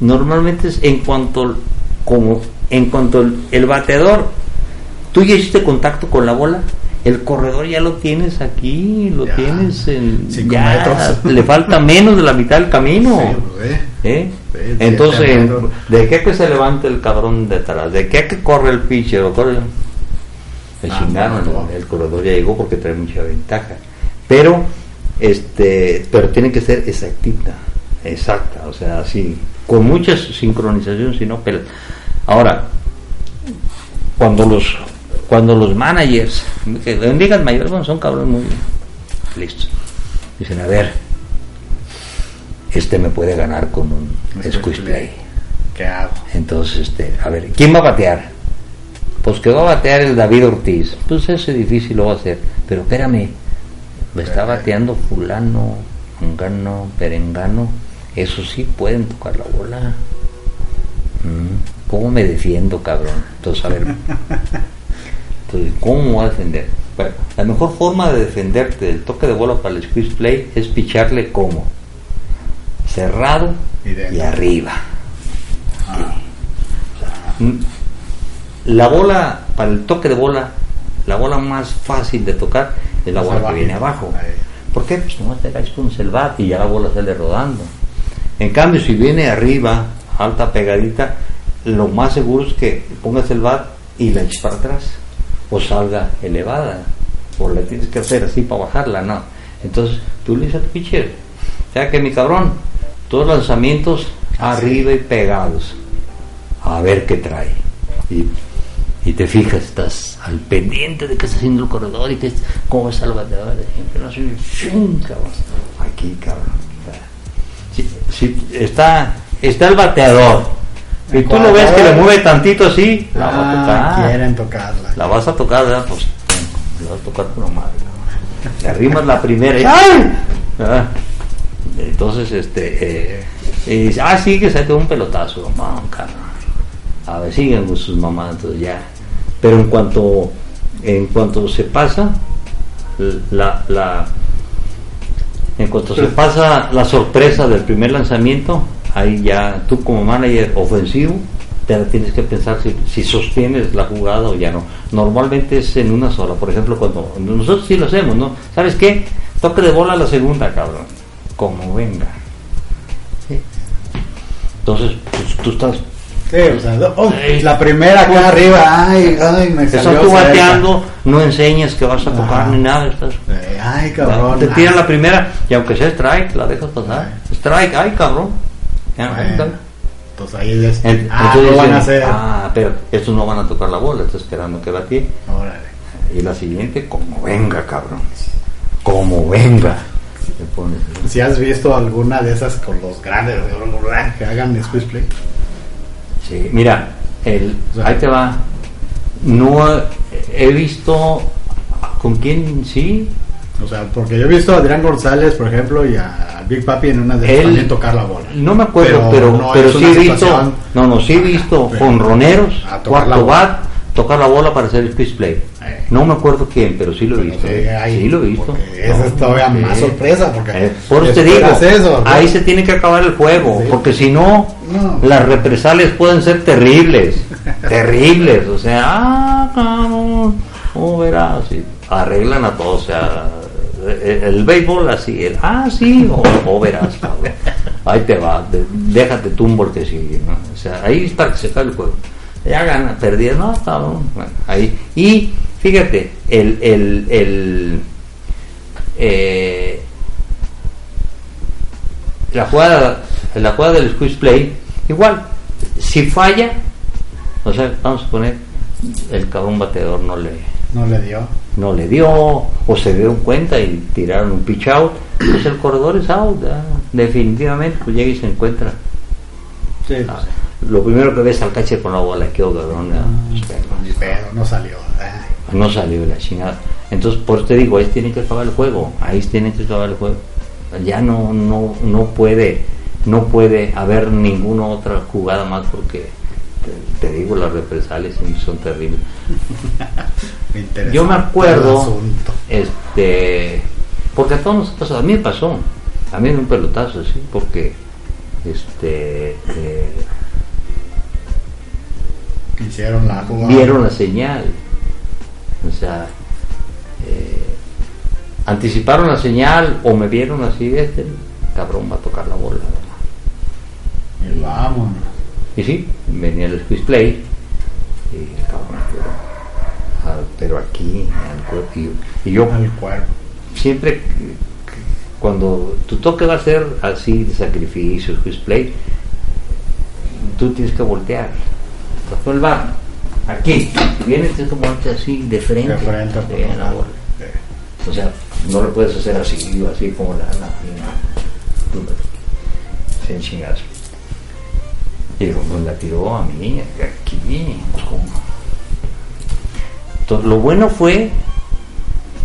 normalmente es en cuanto, como, en cuanto el, el bateador, tú ya hiciste contacto con la bola, el corredor ya lo tienes aquí, lo Ya, tienes en, cinco ya, metros. le falta menos de la mitad del camino. Sí, eh. Sí, Entonces. ¿de qué que se levante el cabrón detrás? ¿De qué que corre el pitcher? ¿O corre? Me Ah, chingaron, no. el, el corredor ya llegó porque trae mucha ventaja. Pero, este, pero tiene que ser exactita, exacta, o sea, así, con mucha sincronización, si no. Ahora, cuando los cuando los managers, que ligas mayores bueno, son cabrones muy listos, dicen, a ver, este me puede ganar con un Squeeze squeeze play. ¿Qué hago? Entonces, este, a ver, ¿quién va a batear? Pues que va a batear el David Ortiz. Pues ese difícil lo va a hacer. Pero espérame, me está bateando fulano, angano, perengano. Eso sí pueden tocar la bola. Mm, ¿Cómo me defiendo, cabrón? Entonces, a ver. Entonces, ¿cómo me voy a defender? Bueno, la mejor forma de defenderte del toque de bola para el squeeze play es picharle como cerrado Y arriba. Ah. La bola, para el toque de bola, la bola más fácil de tocar es la bola que viene abajo. ¿Por qué? Pues nomás te caes con el bat y ya la bola sale rodando. En cambio, si viene arriba, alta pegadita, lo más seguro es que pongas el bat y la eches para atrás o salga elevada o la tienes que hacer así para bajarla, no. Entonces, tú le dices a tu pitcher, o sea que mi cabrón, todos lanzamientos arriba y pegados, a ver qué trae. Y, y te fijas, estás al pendiente de qué está haciendo el corredor y que, cómo está el bateador. No ¡shum! cabrón. Aquí, cabrón. Sí, sí, está, está el bateador. Y tú lo ves que le mueve tantito así, la vas a Ah, tocar. quieren tocarla. La vas a tocar, ¿verdad? Pues la vas a tocar por madre. Le arrimas la primera y ¡ay! ¿verdad? Entonces, este, eh, y dice, ah, sí, que se un pelotazo, cabrón. A ver, siguen con sus mamás, entonces ya. Pero en cuanto, en cuanto se pasa, la, la, en cuanto se pasa la sorpresa del primer lanzamiento, ahí ya tú como manager ofensivo te tienes que pensar si, si sostienes la jugada o ya no. Normalmente es en una sola. Por ejemplo, cuando nosotros sí lo hacemos, ¿no? ¿Sabes qué? Toque de bola la segunda, cabrón. Como venga. ¿Sí? Entonces, pues, tú estás Sí, o sea, oh, la primera acá arriba, ay, ay, me Estás salió tú cerca. bateando, no enseñas que vas a tocar Ajá. ni nada. Estás, Eh, Ay, cabrón. te tiran ay. la primera y aunque sea strike, la dejas pasar. Strike, ay, cabrón. Ya, Bueno, está. Entonces ahí es, En- ah, entonces lo van a dicen, hacer. Ah, pero estos no van a tocar la bola, estoy esperando que batee. Órale. Y la siguiente, como venga, cabrón. Como venga. Pones, ¿no? Si has visto alguna de esas con los grandes que hagan squeeze play. Sí, mira, el, O sea, ahí te va. No he visto con quién sí. O sea, porque yo he visto a Adrián González, por ejemplo, y a Big Papi en una de Él- tocar la bola. No me acuerdo, pero, no pero, sí he visto. No, no, sí he visto jonroneros, cuarto bat, tocar la bola para hacer el pitch play. Eh. No me acuerdo quién, pero sí lo he visto. sí, ¿eh? hay- sí lo he visto. esa es todavía más sorpresa, porque Eh, por eso te digo, eso, ¿no? ahí se tiene que acabar el juego, Sí. porque si no, No. las represalias pueden ser terribles, terribles. O sea, ah, cabrón, ¿cómo verás? Arreglan a todos, o sea, el, el béisbol así, el, ah, sí, o, verás, cabrón. Ahí te va, de- déjate el que sigue, ¿no? O sea, ahí está se cae el juego. Ya gana, perdí, no, cabrón. Bueno, ahí. Y fíjate, el, el, el, eh, la jugada, la jugada del squeeze play, igual, si falla, o sea, vamos a poner, el cabrón bateador no le, No le dio. No le dio, o se dieron cuenta y tiraron un pitch out, pues el corredor es out, definitivamente, pues llega y se encuentra. Sí, Ah, Lo primero que ves al catcher con la bola, qué cabrón, ya, pues, Ni pedo, no salió. No salió la chingada. Entonces, por eso te digo, ahí tiene que acabar el juego, ahí tiene que acabar el juego. Ya no, no, no puede, no puede haber ninguna otra jugada más porque te, te digo, las represalias son terribles. Yo me acuerdo, este, porque a todos nos pasó, a mí me pasó, a mí en un pelotazo, sí, porque, este, eh, Hicieron la jugada. vieron la señal, o sea, eh, anticiparon la señal o me vieron así, este cabrón va a tocar la bola. Y vámonos. Y sí, venía el squeeze play y el cabrón, pero, ah, pero aquí, al cuerpo, y, y yo Al cuerpo. siempre cuando tu toque va a ser así de sacrificio, squeeze play, tú tienes que voltear. Tocó el bar, aquí, vienes tienes que ponerte así de frente, De frente, la. O sea, no lo puedes hacer así, así como la, la, la- sin chingazo. Digo, pues la tiró a mí, aquí. Entonces, lo bueno fue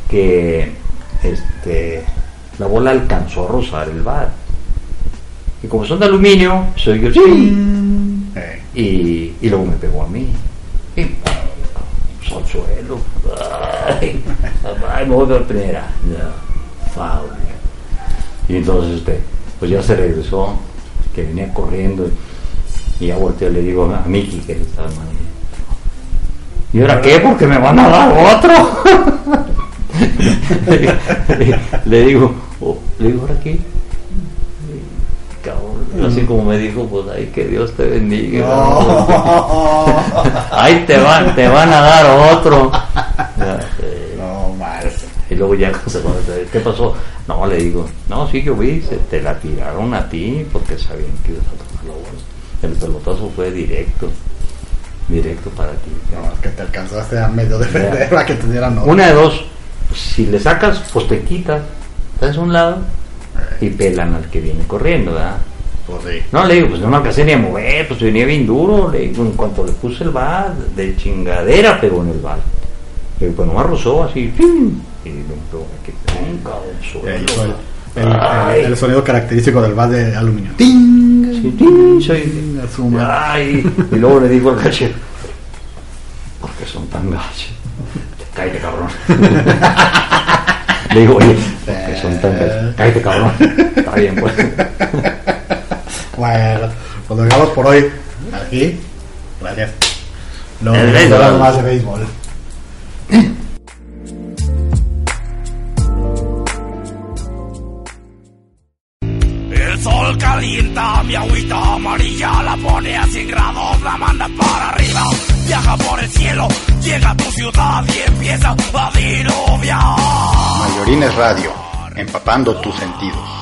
que este, la bola alcanzó a rozar el bar. Y como son de aluminio, soy yo, sí. Y, y luego me pegó a mí. Y pues, al suelo. Ay, ay, me voy por primera. Ya, foul. Y entonces, este, pues ya se regresó, que venía corriendo. Y ya volteé y le digo a Miki, que estaba mal. ¿Y ahora qué? Porque me van a dar otro. le digo, oh, le digo, ¿ahora qué? Cabrón, así como me dijo, pues ay, que Dios te bendiga. No, Ahí te van, te van a dar otro. No mal. Y luego ya, ¿qué pasó? No, le digo, no, sí, yo vi, se te la tiraron a ti porque sabían que ibas a tocar la. El pelotazo fue directo. directo para ti. No, que te alcanzaste a medio defender a que te dieran otro. Una de dos, si le sacas, pues te quitas, estás a un lado y pelan al que viene corriendo, ¿verdad? Pues sí. No, le digo, pues no me alcancé ni a mover, pues venía bien duro, le digo, en cuanto le puse el bal, de chingadera pegó en el bal. Le digo, pues nomás rozó así, ¡pim! y le nunca Y ahí fue el, el- el- el sonido característico del vas de aluminio. ¡Ting! Sí, sí, soy-. Ay, y luego le digo al cachero, ¿por qué son tan gachos? Cállate, cabrón. le digo, oye, ¿por qué son tan gachos? Cállate, cabrón. Está bien, pues. Bueno, pues lo dejamos por hoy. Aquí. Gracias. No, El no béisbol. hablamos más de béisbol. Mi agüita amarilla, la pone a 100 grados, la manda para arriba. Viaja por el cielo, llega a tu ciudad y empieza a diluviar. Mayorines Radio, empapando tus sentidos.